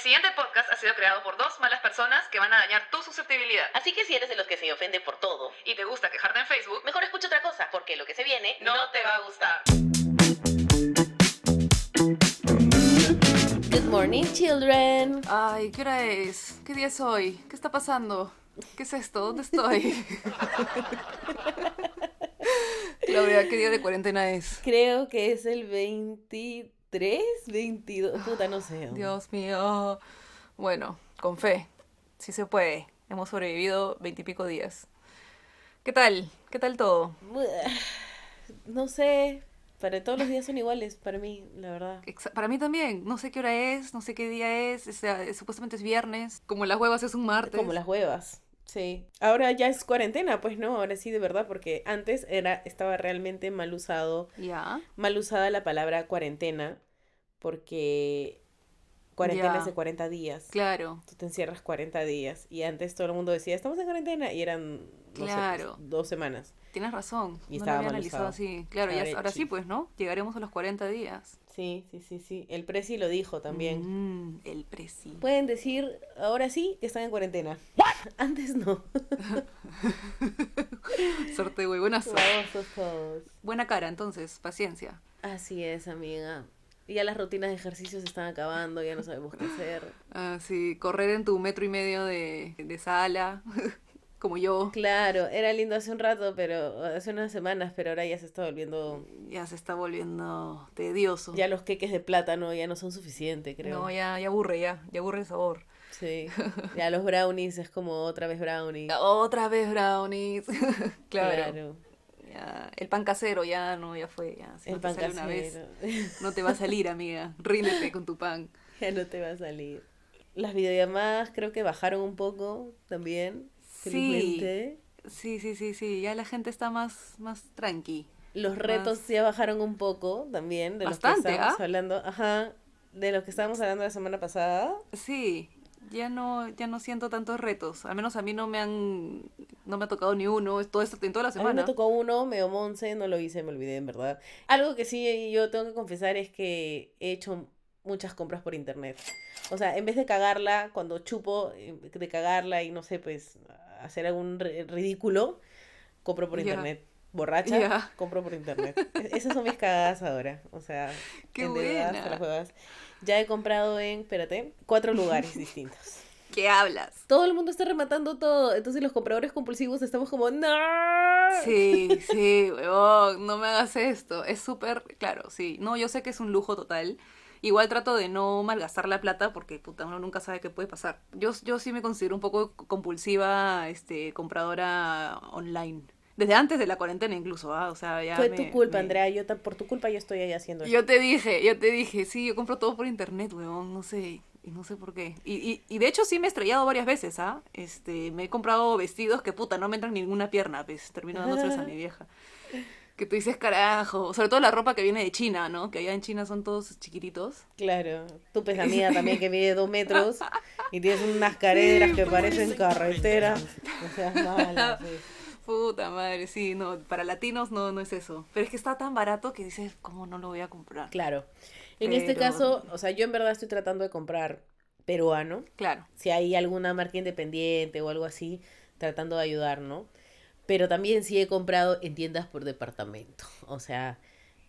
siguiente podcast ha sido creado por dos malas personas que van a dañar tu susceptibilidad. Así que si eres de los que se ofende por todo, Y te gusta quejarte en Facebook, mejor escucha otra cosa, porque lo que se viene no te va a gustar. Good morning, children. Ay, ¿qué hora es? ¿Qué día es hoy? ¿Qué está pasando? ¿Qué es esto? ¿Dónde estoy? Claudia, ¿qué día de cuarentena es? Creo que es el 23, 22, puta, no sé. Dios mío. Bueno, con fe. Sí se puede. Hemos sobrevivido veintipico días. ¿Qué tal? ¿Qué tal todo? No sé, para todos los días son iguales, para mí, la verdad. Para mí también. No sé qué hora es, no sé qué día es. o sea, es- supuestamente es viernes. Como las huevas es un martes. Como las huevas. Sí. Ahora ya es cuarentena, pues no, ahora sí de verdad, porque antes era, estaba realmente mal usado, Ya. mal usada la palabra cuarentena, porque cuarentena es de 40 días. Claro. Tú te encierras 40 días y antes todo el mundo decía, estamos en cuarentena y eran, no sé, pues, Claro. dos semanas. Tienes razón. Y no lo estaba había mal analizado usado. así. Claro, ya, Ahora sí. pues, ¿no? Llegaremos a los 40 días. Sí, sí, sí, sí. El Prezi lo dijo también. Mm, el presi. Pueden decir ahora sí que están en cuarentena. Antes no. Sorte, güey. Buena, so- Babosos todos. buena cara, entonces. Paciencia. Así es, amiga. Ya las rutinas de ejercicio se están acabando, ya no sabemos qué hacer. Ah, sí, correr en tu metro y medio de, de sala, como yo. Claro, era lindo hace un rato, pero hace unas semanas, pero ahora ya se está volviendo. Ya se está volviendo tedioso. Ya los queques de plátano ya no son suficientes, creo. No, ya, ya aburre, ya. Ya aburre el sabor. Sí. Ya los brownies es como otra vez brownie. Otra vez brownies. claro. Claro. Ya, el pan casero ya no, ya fue. Ya, si El no te pan sale una vez, casero. no te va a salir, amiga. Ríndete con tu pan. ya no te va a salir. Las videollamadas creo que bajaron un poco también. Sí. Felizmente. Sí, sí, sí, sí. Ya la gente está más, más tranqui. Los retos ya bajaron un poco también de los Bastante, que estábamos ¿ah? hablando. Ajá. De los que estábamos hablando la semana pasada. Sí, ya no, ya no siento tantos retos. Al menos a mí no me han, no me ha tocado ni uno, todo esto en toda la A mí semana. me tocó uno, medio monce, no lo hice, me olvidé en verdad. Algo que sí yo tengo que confesar es que he hecho muchas compras por internet. O sea, en vez de cagarla, cuando chupo eh, de cagarla y no sé, pues hacer algún ri- ridículo, compro por internet. Borracha, compro por internet. Esas son mis cagadas ahora. O sea, Qué buena. las. Ya he comprado en, espérate, cuatro lugares distintos. ¿Qué hablas? Todo el mundo está rematando todo. Entonces los compradores compulsivos estamos como, ¡No! Sí, sí, huevón, no me hagas esto. Es súper, claro, sí. No, yo sé que es un lujo total. Igual trato de no malgastar la plata porque puta, uno nunca sabe qué puede pasar. Yo, yo sí me considero un poco compulsiva, este, compradora online. Desde antes de la cuarentena incluso, ¿ah? O sea, ya Fue me- tu culpa, me- Andrea. Yo por tu culpa yo estoy ahí haciendo esto. Yo te dije, yo te dije, sí, yo compro todo por internet, weón, no sé, y no sé por qué. Y, y, y de hecho sí me he estrellado varias veces, ¿ah? Este, me he comprado vestidos que puta, no me entran ninguna pierna, pues, termino dándoselos a mi vieja. Que tú dices, carajo, sobre todo la ropa que viene de China, ¿no? Que allá en China son todos chiquititos. Claro. Tu pues amiga también que mide dos metros y tienes unas caderas que parecen carretera. No seas mala, pues. Puta madre, sí, no, para latinos no, no es eso. Pero es que está tan barato que dices, ¿cómo no lo voy a comprar? Claro. En este caso, o sea, yo en verdad estoy tratando de comprar peruano. Claro. Si hay alguna marca independiente o algo así, tratando de ayudar, ¿no? Pero también sí he comprado en tiendas por departamento. O sea,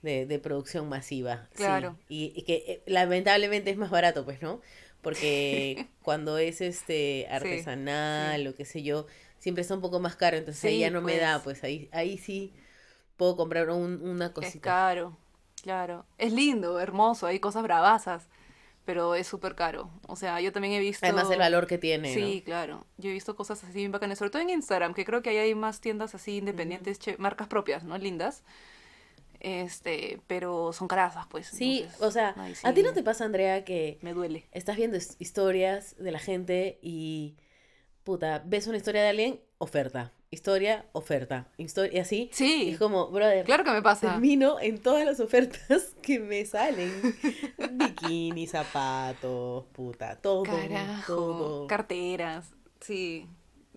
de, de producción masiva. sí. Claro. Y, y que eh, lamentablemente es más barato, pues, ¿no? Porque cuando es este artesanal o qué sé yo, siempre está un poco más caro. Entonces ahí Sí, ya no me da, pues. pues ahí, ahí sí puedo comprar un- una Es cosita. caro, claro. Es lindo, hermoso, hay cosas bravasas, pero es súper caro. O sea, yo también he visto... Además el valor que tiene, Sí, ¿no? claro. Yo he visto cosas así bien bacanas, sobre todo en Instagram, que creo que ahí hay más tiendas así independientes, che- marcas propias, ¿no? Lindas. Este, pero son carasas, pues. Sí, entonces, o sea, ay, ¿a ti sí, no te pasa, Andrea, que Me duele. estás viendo his- historias de la gente y puta, ves una historia de alguien, oferta, historia, oferta, historia, y así. Sí, es como, brother, claro que me pasa. termino en todas las ofertas que me salen. Bikini, zapatos, puta, todo, Carajo, todo. carteras. Sí,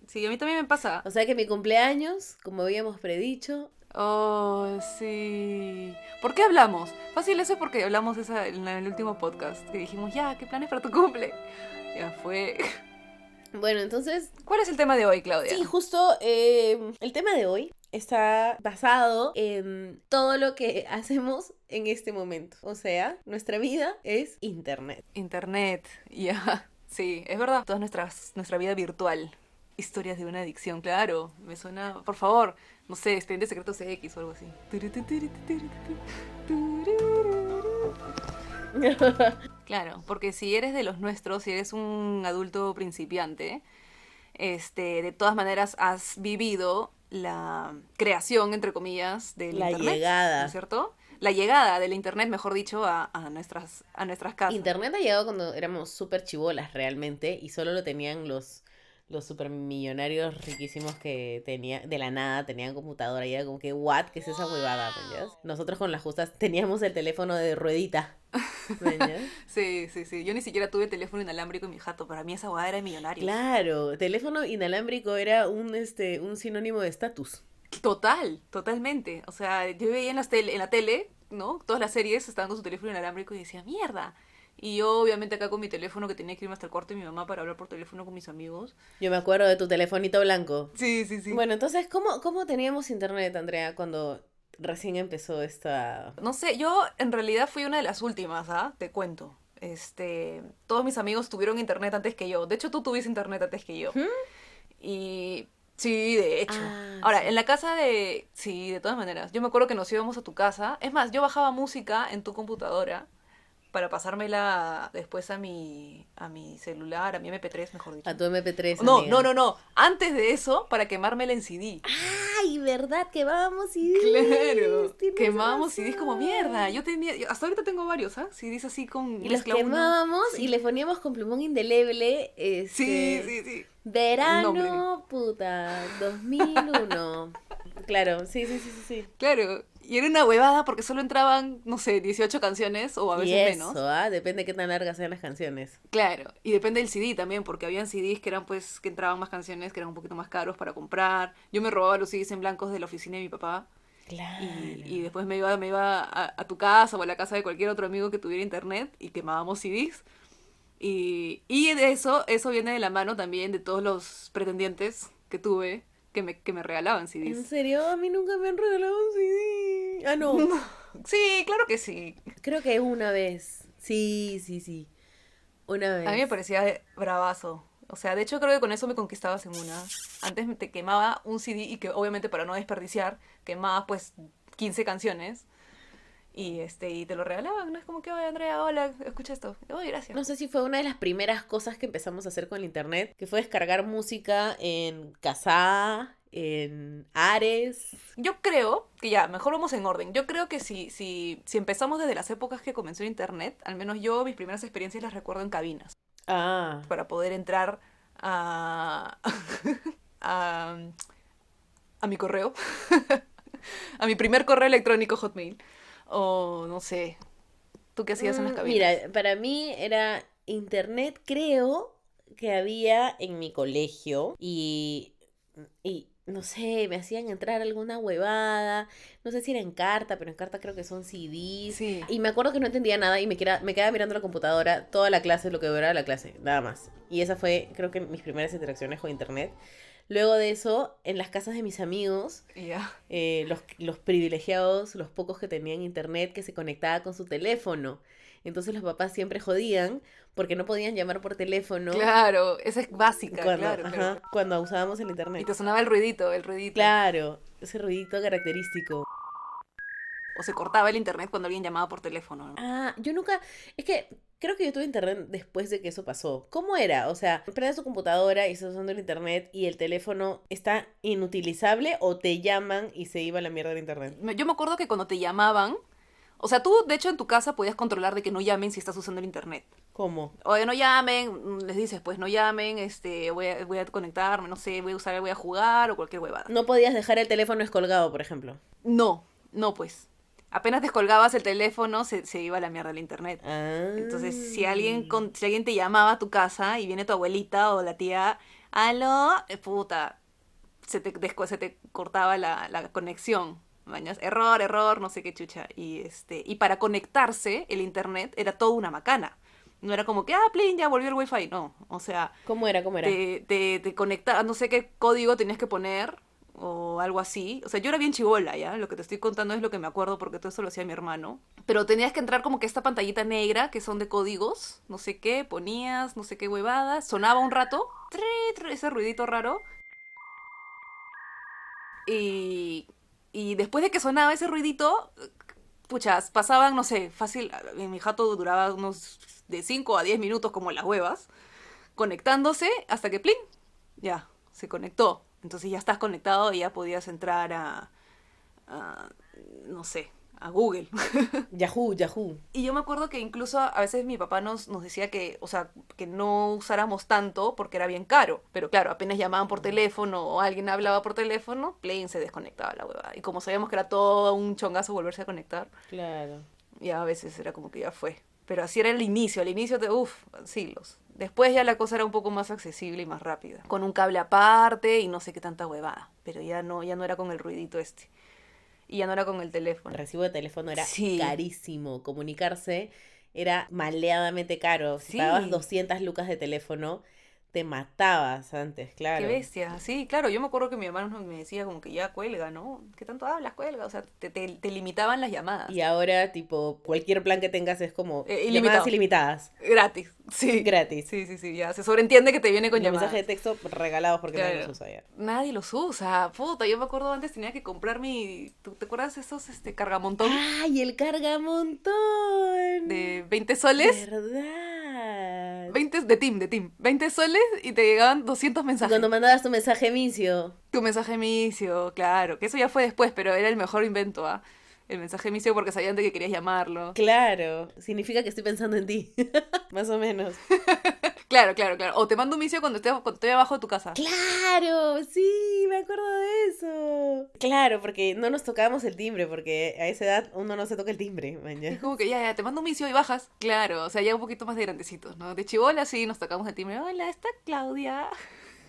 sí, a mí también me pasa. O sea que mi cumpleaños, como habíamos predicho, Oh, sí. ¿Por qué hablamos? Fácil eso es porque hablamos esa en el último podcast. Que dijimos, ya, ¿qué planes para tu cumple? Ya fue. Bueno, entonces, ¿Cuál es el tema de hoy, Claudia? sí, justo eh, el tema de hoy está basado en todo lo que hacemos en este momento. O sea, nuestra vida es Internet. Internet, ya. Sí, es verdad. Toda nuestras, nuestra vida virtual. Historias de una adicción, claro. Me suena, por favor, no sé, estén de secretos X o algo así. Claro, porque si eres de los nuestros, si eres un adulto principiante, este, de todas maneras has vivido la creación, entre comillas, del La internet. llegada. ¿no es cierto? La llegada del internet, mejor dicho, a, a nuestras, a nuestras casas. Internet ha llegado cuando éramos súper chivolas realmente y solo lo tenían los, los super millonarios riquísimos que tenían, de la nada, tenían computadora y era como que, ¿what? ¿Qué es esa huevada? ¿me entiendes? Nosotros con las justas teníamos el teléfono de ruedita. Sí, sí, sí. Yo ni siquiera tuve teléfono inalámbrico en mi jato. Para mí esa guada era de millonario. Claro, teléfono inalámbrico era un, este, un sinónimo de estatus. Total, totalmente. O sea, yo veía en, las tele, en la tele, ¿no? Todas las series estaban con su teléfono inalámbrico y decía, mierda. Y yo, obviamente, acá con mi teléfono que tenía que irme hasta el cuarto de mi mamá para hablar por teléfono con mis amigos. Yo me acuerdo de tu telefonito blanco. Sí, sí, sí. Bueno, entonces, ¿cómo, ¿cómo teníamos internet, Andrea, cuando recién empezó esta... No sé, yo en realidad fui una de las últimas, ¿ah? Te cuento. Este, todos mis amigos tuvieron internet antes que yo. De hecho, tú tuviste internet antes que yo. ¿Mm? Y sí, de hecho. Ah, Ahora, sí. en la casa de... Sí, de todas maneras. Yo me acuerdo que nos íbamos a tu casa. Es más, yo bajaba música en tu computadora para pasármela después a mi, a mi celular, a mi MP3, mejor dicho. A tu MP3. No, amiga. no, no, no. Antes de eso, para quemármela en CD. Ay, ¿verdad? Quemábamos y Claro, quemábamos CDs como mierda. Yo tenía, yo- hasta ahorita tengo varios, ¿ah? CDs así con Y los quemábamos Sí. y le poníamos con plumón indeleble. Sí, Este, sí, sí. Verano, Nombre. puta, 2001. claro, sí, sí, sí, sí. sí. Claro. Y era una huevada porque solo entraban, no sé, 18 canciones o a y veces eso, menos. ¿ah? Depende de qué tan largas sean las canciones. Claro, y depende del CD también, porque habían CDs que eran pues, que entraban más canciones, que eran un poquito más caros para comprar. Yo me robaba los CDs en blancos de la oficina de mi papá Claro. y, y después me iba, me iba a, a tu casa o a la casa de cualquier otro amigo que tuviera internet y quemábamos CDs. Y, y de eso, eso viene de la mano también de todos los pretendientes que tuve que me, que me regalaban ¿En CDs. serio? A mí nunca me han regalado un CD. Ah, no. Sí, claro que sí. Creo que una vez. Sí, sí, sí. Una vez. A mí me parecía bravazo. O sea, de hecho creo que con eso me conquistabas en una. Antes te quemaba un CD y que obviamente para no desperdiciar, quemaba pues 15 canciones. Y este y te lo regalaban, ¿no? Es como que, oye Andrea, hola, escucha esto. Oye, gracias. No sé si fue una de las primeras cosas que empezamos a hacer con el internet, que fue descargar música en Kazaa, en Ares. Yo creo que ya, mejor vamos en orden. Yo creo que si, si, si empezamos desde las épocas que comenzó el internet, al menos yo mis primeras experiencias las recuerdo en cabinas. Ah, para poder entrar a, a, a mi correo, a mi primer correo electrónico Hotmail, o no sé, ¿tú qué hacías en las Mm, cabinas? Mira, para mí era internet, creo que había en mi colegio y, y no sé, me hacían entrar alguna huevada, no sé si era en carta, pero en carta creo que son CDs. Sí. Y me acuerdo que no entendía nada y me, queda, me quedaba mirando la computadora toda la clase, lo que duraba la clase, nada más. Y esa fue, creo que, mis primeras interacciones con internet. Luego de eso, en las casas de mis amigos, Y eh, los, los privilegiados, los pocos que tenían internet, que se conectaba con su teléfono. Entonces los papás siempre jodían porque no podían llamar por teléfono Claro, esa es básica, cuando, claro, ajá, claro. cuando usábamos el Y internet. te sonaba el ruidito, el ruidito. Claro, ese ruidito característico. O se cortaba el internet cuando alguien llamaba por teléfono. ¿no? Ah, yo nunca, es que creo que yo tuve internet después de que eso pasó. ¿Cómo era? O sea, prendes tu computadora y estás usando el internet y el teléfono está inutilizable o te llaman y se iba a la mierda del internet. Yo me acuerdo que cuando te llamaban, o sea, tú de hecho en tu casa podías controlar de que no llamen si estás usando el internet. ¿Cómo? Oye, no llamen, mm, les dices, pues no llamen, este, voy a, voy a conectarme, no sé, voy a usar, voy a jugar o cualquier huevada. No podías dejar el teléfono descolgado, por ejemplo. No, no pues. Apenas descolgabas el teléfono, se, se iba a la mierda el internet. Ah. Entonces, si alguien, con, si alguien te llamaba a tu casa y viene tu abuelita o la tía, aló, eh, puta, se te, se te cortaba la, la conexión. Mañas, error, error, no sé qué chucha. Y este, y para conectarse, el internet era toda una macana. No era como que, ah, plin, ya volvió el wifi. No, o sea, ¿Cómo era? ¿Cómo era? te, te, te conecta, no sé qué código tenías que poner o algo así. O sea, yo era bien chivola, ¿ya? Lo que te estoy contando es lo que me acuerdo porque todo eso lo hacía mi hermano. Pero tenías que entrar como que esta pantallita negra que son de códigos, no sé qué, ponías, no sé qué huevadas, sonaba un rato, ese ruidito raro. Y, y después de que sonaba ese ruidito, puchas, pasaban, no sé, fácil, mi jato duraba unos de 5 a 10 minutos como las huevas, conectándose hasta que, plin, ya, se conectó. Entonces ya estás conectado y ya podías entrar a, a, no sé, a Google. Yahoo, Yahoo. Y yo me acuerdo que incluso a veces mi papá nos, nos decía que, o sea, que no usáramos tanto porque era bien caro. Pero claro, apenas llamaban por teléfono o alguien hablaba por teléfono, plain se desconectaba la hueva. Y como sabíamos que era todo un chongazo volverse a conectar, Claro. ya a veces era como que ya fue. Pero así era el inicio, al inicio de, uff, siglos. Después ya la cosa era un poco más accesible y más rápida. Con un cable aparte y no sé qué tanta huevada. Pero ya no, ya no era con el ruidito este. Y ya no era con el El teléfono. recibo de teléfono era Sí. carísimo. Comunicarse era maleadamente caro. Si Sí. pagabas 200 lucas de teléfono, te matabas antes, claro. Qué bestia. Sí, claro, yo me acuerdo que mi hermano me decía como que ya cuelga, ¿no? ¿Qué tanto hablas? Cuelga. O sea, te, te, te limitaban las llamadas. Y ahora, tipo, cualquier plan que tengas es como Eh, llamadas ilimitadas, Gratis. Sí. gratis. Sí, sí, sí. Ya se sobreentiende que te viene con Los llamadas. mensajes de texto regalados porque nadie los usa ya. Nadie los usa. Puta, yo me acuerdo antes tenía que comprar mi... ¿Tú te acuerdas de esos este, cargamontón ¡Ay, el cargamontón! de 20 soles? ¿Verdad? 20 de Team, de Team. 20 soles y te llegaban 200 mensajes. Cuando mandabas tu mensaje micio. Tu mensaje micio, claro. Que eso ya fue después, pero era el mejor invento, ¿ah? El mensaje micio porque sabían de que querías llamarlo. Claro, significa que estoy pensando en ti. Más o menos. Claro, claro, claro. O te mando un micio cuando esté, cuando esté abajo de tu casa. Claro, sí, me acuerdo de eso. Claro, porque no nos tocábamos el timbre, porque a esa edad uno no se toca el timbre, man, ya. Es como que ya, ya, te mando un micio y bajas. Claro, o sea, ya un poquito más de grandecitos, ¿no? De chivola sí nos tocamos el timbre. Hola, está Claudia.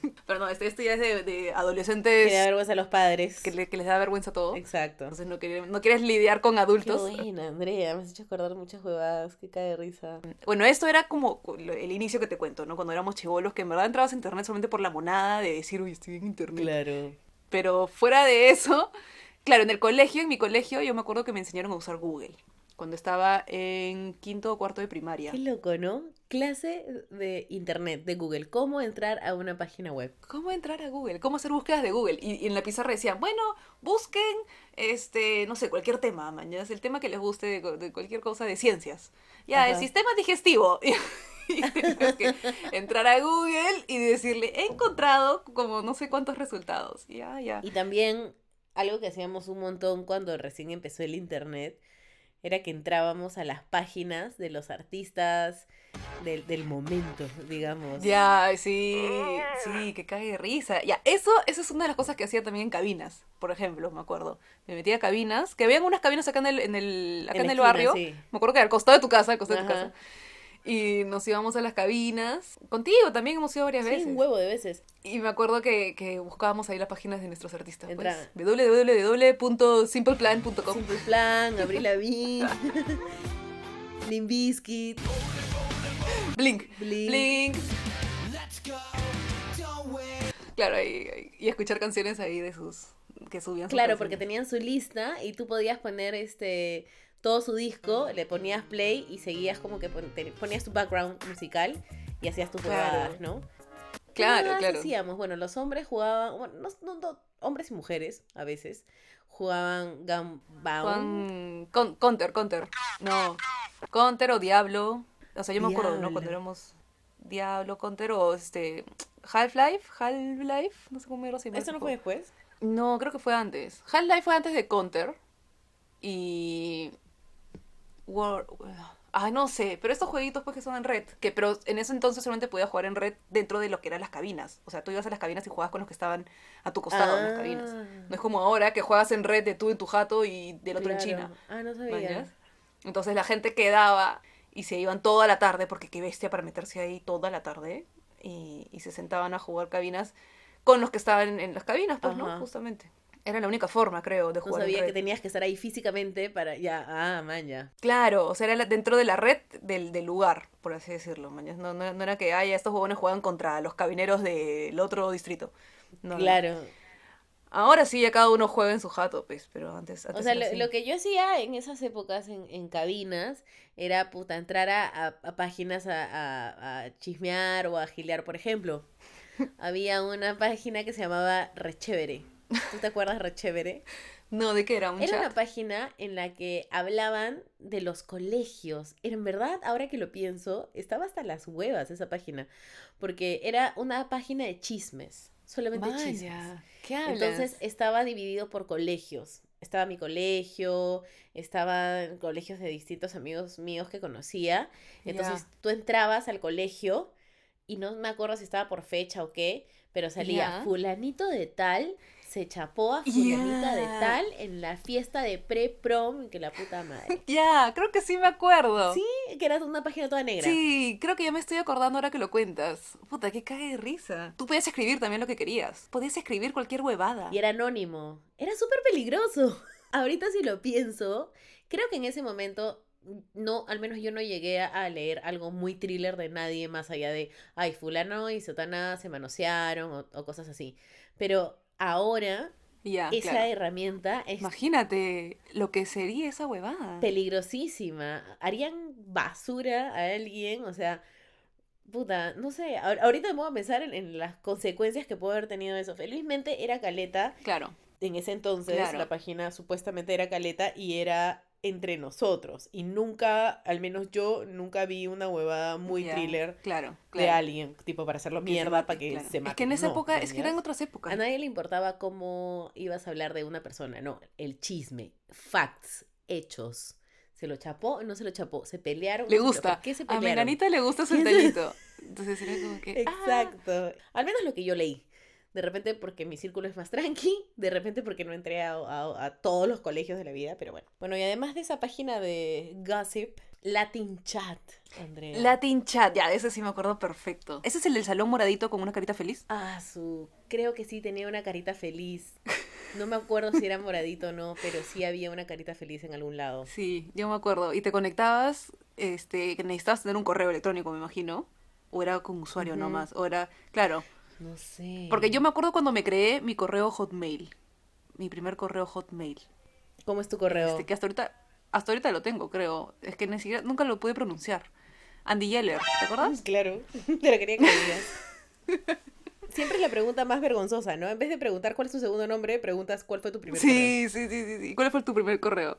Pero no, este, esto ya es de, de adolescentes Que da vergüenza a los padres. que, le- que les da vergüenza todo. Exacto. Entonces no, quieres- no quieres lidiar con Qué adultos. buena, Andrea, me has hecho acordar muchas huevadas, que cae de risa. Bueno, esto era como el inicio que te cuento, ¿no? Cuando éramos chivolos, que en verdad entrabas a internet solamente por la monada de decir, uy, estoy en internet. Claro. Pero fuera de eso, claro, en el colegio, en mi colegio, yo me acuerdo que me enseñaron a usar Google. Cuando estaba en quinto o cuarto de primaria. Qué loco, ¿no? Clase de internet, de Google. ¿Cómo entrar a una página web? ¿Cómo entrar a Google? ¿Cómo hacer búsquedas de Google? Y, y en la pizarra decían, bueno, busquen, este, no sé, cualquier tema, mañana, el tema que les guste de, de cualquier cosa de ciencias. Ya, el Ajá. sistema digestivo. Y que entrar a Google y decirle, he encontrado como no sé cuántos resultados. Ya, ya. Y también algo que hacíamos un montón cuando recién empezó el internet era que entrábamos a las páginas de los artistas del, del momento, digamos. Ya, sí, sí, que cae de risa. Ya, eso, eso es una de las cosas que hacía también en cabinas, por ejemplo, me acuerdo. Me metía a cabinas, que habían unas cabinas acá en el, en el, acá En el esquina, barrio. sí. Me acuerdo que al costado de tu casa, al costado de tu casa. Y nos íbamos a las cabinas. Contigo también hemos ido varias Sí, veces. un huevo de veces. Y me acuerdo que, que buscábamos ahí las páginas de nuestros artistas. Pues, www.simpleplan.com. Simple Plan, Abril Lavigne, Limp Bizkit, Blink. Blink. Blink. Claro, y, y escuchar canciones ahí de sus. que subían Claro, porque tenían su lista y tú podías poner este todo su disco, le ponías play y seguías como que pon- ponías tu background musical y hacías tus Claro. jugadas, ¿no? ¿Qué Claro, más claro. hacíamos? Bueno, los hombres jugaban, bueno, no, no- no, hombres y mujeres a veces jugaban Gunbound. Con, Counter, Counter. No. Counter o Diablo. O sea, yo me acuerdo, ¿no? Cuando éramos Diablo, Counter o este... Half-Life, Half-Life, no sé cómo era así. ¿Eso no fue después? No, creo que fue antes. Half-Life fue antes de Counter. Y... War... Ay, no sé, pero estos jueguitos pues que son en red, que pero en ese entonces solamente podías jugar en red dentro de lo que eran las cabinas. O sea, tú ibas a las cabinas y jugabas con los que estaban a tu costado en las cabinas. Ah, No es como ahora que juegas en red de tú en tu jato y del otro en. China. Ah, no sabía. Entonces la gente quedaba y se iban toda la tarde, porque qué bestia para meterse ahí toda la tarde, y, y se sentaban a jugar cabinas con los que estaban en, en las cabinas, pues, Ajá. ¿no? Justamente. Era la única forma, creo, de No jugar. en sabía que tenías que estar ahí físicamente para ya, ah, man, ya. Claro, o sea, era dentro de la red del, del lugar, por así decirlo. mañas. No, no, no era que haya estos jugones juegan contra los cabineros del otro distrito. No, no. Claro. Ahora sí, ya cada uno juega en su jato, pues, pero antes. O antes sea, era lo, que yo hacía en esas épocas en, en cabinas era, puta, entrar a, a- a páginas a, a- a chismear o a gilear. Por ejemplo, había una página que se llamaba Rechévere. ¿Tú te acuerdas de Rechévere? No, ¿de qué era? ¿Un Era chat? una página en la que hablaban de los colegios. En verdad, ahora que lo pienso, estaba hasta las huevas esa página. Porque era una página de chismes. Solamente chismes. Vaya, ¿qué hablas? Entonces estaba dividido por colegios. Estaba mi colegio, estaban colegios de distintos amigos míos que conocía. Entonces tú entrabas al colegio y no me acuerdo si estaba por fecha o qué, pero salía fulanito de tal, se chapó a fulanita de Ya. tal en la fiesta de pre-prom, que la puta madre. Ya, creo que sí me acuerdo. Sí, que era una página toda negra. Sí, creo que ya me estoy acordando ahora que lo cuentas. Puta, qué cague de risa. Tú podías escribir también lo que querías. Podías escribir cualquier huevada. Y era anónimo. Era súper peligroso. Ahorita si lo pienso, creo que en ese momento no, al menos yo no llegué a, a leer algo muy thriller de nadie más allá de, ay, fulano y sotana se manosearon o, o cosas así. Pero ahora esa claro. herramienta es Imagínate lo que sería esa huevada. peligrosísima. Harían basura a alguien, o sea, puta, no sé, ahor- ahorita me voy a pensar en, en las consecuencias que puede haber tenido eso. Felizmente era caleta, Claro. en ese entonces Claro. la página supuestamente era caleta y era entre nosotros. Y nunca, al menos yo, nunca vi una huevada muy thriller Claro, de alguien, tipo para hacerlo mierda, mate, para que claro. se mate. Es que en esa No, época, es que eran otras épocas. A nadie le importaba cómo ibas a hablar de una persona, no, el chisme, facts, hechos. ¿Se lo chapó o no se lo chapó? ¿Se pelearon? Le gusta. ¿Por qué se A pelearon? Menganita le gusta su ¿Quién se- entallito. Entonces era como que. ah, Exacto. Al menos lo que yo leí. De repente porque mi círculo es más tranqui, de repente porque no entré a, a- a todos los colegios de la vida, pero bueno. Bueno, y además de esa página de gossip, Latin Chat, Andrea. Latin Chat, ya, ese sí me acuerdo perfecto. ¿Ese es el del salón moradito con una carita feliz? Ah, su... Creo que sí tenía una carita feliz. No me acuerdo si era moradito o no, pero sí había una carita feliz en algún lado. Sí, yo me acuerdo. Y te conectabas, este, que necesitabas tener un correo electrónico, me imagino. O era con usuario Ujú. nomás. O era, claro. No sé. Porque yo me acuerdo cuando me creé mi correo Hotmail. Mi primer correo Hotmail. ¿Cómo es tu correo? Este, que hasta ahorita, hasta ahorita lo tengo, creo. Es que ni siquiera, nunca lo pude pronunciar. Andy Yeller, ¿te acuerdas? Claro, te lo quería que digas. Siempre es la pregunta más vergonzosa, ¿no? En vez de preguntar cuál es tu segundo nombre, preguntas cuál fue tu primer correo. Sí, sí, sí, sí, sí. ¿Cuál fue tu primer correo?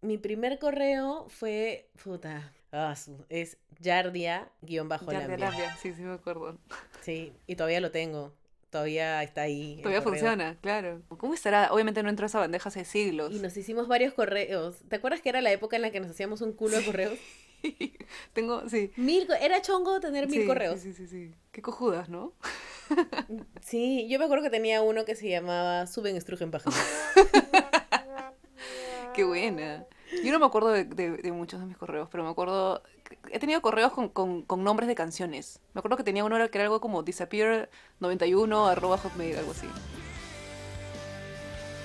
Mi primer correo fue, puta, ah, es Yardia-Lambia. Yardia sí, sí me acuerdo. Sí, y todavía lo tengo. Todavía está ahí. Todavía funciona, claro. ¿Cómo estará? Obviamente no entró a esa bandeja hace siglos. Y nos hicimos varios correos. ¿Te acuerdas que era la época en la que nos hacíamos un culo de correos? Tengo, sí. Mil, era chongo tener mil Sí, correos. Sí, sí, sí, sí. Qué cojudas, ¿no? Sí, yo me acuerdo que tenía uno que se llamaba Suben Estrujen Página. Qué buena. Yo no me acuerdo de, de- de muchos de mis correos, pero me acuerdo. He tenido correos con, con- con nombres de canciones. Me acuerdo que tenía uno que era algo como disappear91 arroba hotmail, algo así.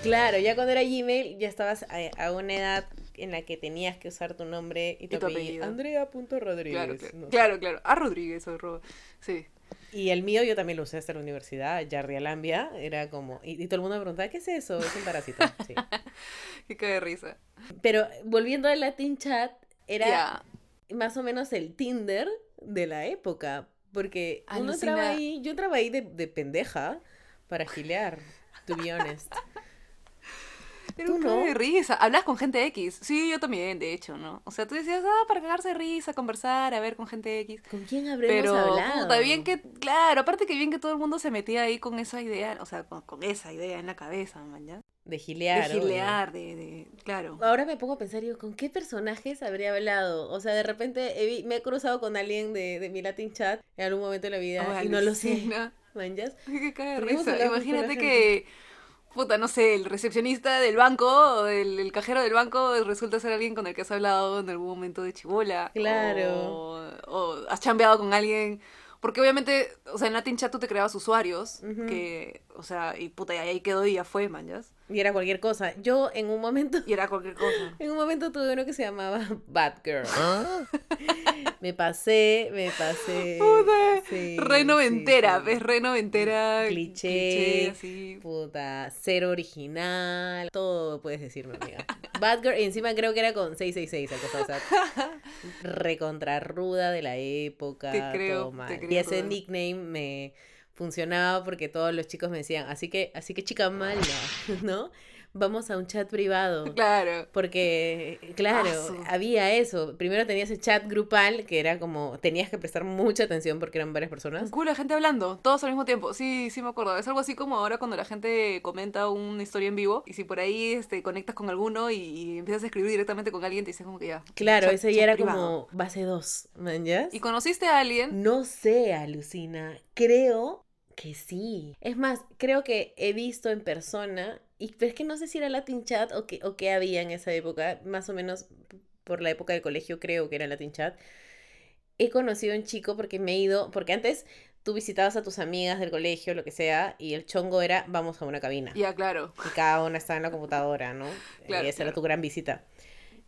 Claro, ya cuando era Gmail ya estabas a, a una edad en la que tenías que usar tu nombre y tu, Y tu apellido. apellido. Andrea.rodríguez. Claro, claro. no. Claro, claro. A Rodríguez arroba. Sí. Y el mío yo también lo usé hasta la universidad, Yardialambia. Era como... Y, y todo el mundo me preguntaba, ¿qué es eso? Es un parásito. Sí. Qué de risa. Pero volviendo al Latin Chat, era más o menos el Tinder de la época. Porque uno ahí... Yo entraba ahí de, de pendeja para gilear, to be honest. Era ¿Tú un no? de risa. Hablas con gente X. Sí, yo también, de hecho, ¿no? O sea, tú decías, ah, para cagarse de risa, conversar, a ver con gente X. ¿Con quién habremos Pero, hablado? puta, bien que, claro, aparte que bien que todo el mundo se metía ahí con esa idea, o sea, con, con esa idea en la cabeza, man, ¿ya? De De gilear. obvio. gilear, de, de, claro. Ahora me pongo a pensar, digo, ¿con qué personajes habría hablado? O sea, de repente he vi- me he cruzado con alguien de, de mi Latin chat en algún momento de la vida Oh, y no lo sé. ¿Manjas? Qué caga de risa. Imagínate que, puta, no sé, el recepcionista del banco, o el, el cajero del banco resulta ser alguien con el que has hablado en algún momento de chibola. Claro. O, o has chambeado con alguien. Porque obviamente, o sea, en Latin Chat tú te creabas usuarios, que, o sea, y puta, y ahí quedó y ya fue, man, ¿ya? Y era cualquier cosa. Yo en un momento, Y era cualquier cosa. en un momento tuve uno que se llamaba Bad Girl. Me pasé, me pasé. Puta, Sí, re sí, noventera, sí. ves, re noventera. Cliché. así. Puta, cero original, todo puedes decirme, amiga. Bad Girl, y encima creo que era con 666, la cosa, o sea, recontra ruda de la época, Te creo, todo te mal. creo Y ese nickname me funcionaba porque todos los chicos me decían, así que, así que chica mala, ¿no? Vamos a un chat privado. Claro. Porque, claro, había eso. Primero tenías el chat grupal, que era como, tenías que prestar mucha atención porque eran varias personas. Un culo de gente hablando, todos al mismo tiempo. Sí, sí me acuerdo. Es algo así como ahora cuando la gente comenta una historia en vivo y si por ahí este, conectas con alguno y, y empiezas a escribir directamente con alguien, te dices como que ya. Claro, chat- ese ya era privado. como base 2, ¿man? ya? ¿Y conociste a alguien? No sé, alucina. Creo que sí. Es más, creo que he visto en persona, y pero es que no sé si era Latin Chat o qué, o qué había en esa época, más o menos por la época del colegio creo que era Latin Chat. He conocido a un chico porque me he ido, porque antes tú visitabas a tus amigas del colegio, lo que sea, y el chongo era vamos a una cabina. Ya, claro. Y cada una estaba en la computadora, ¿no? Claro, y esa era claro. tu gran visita.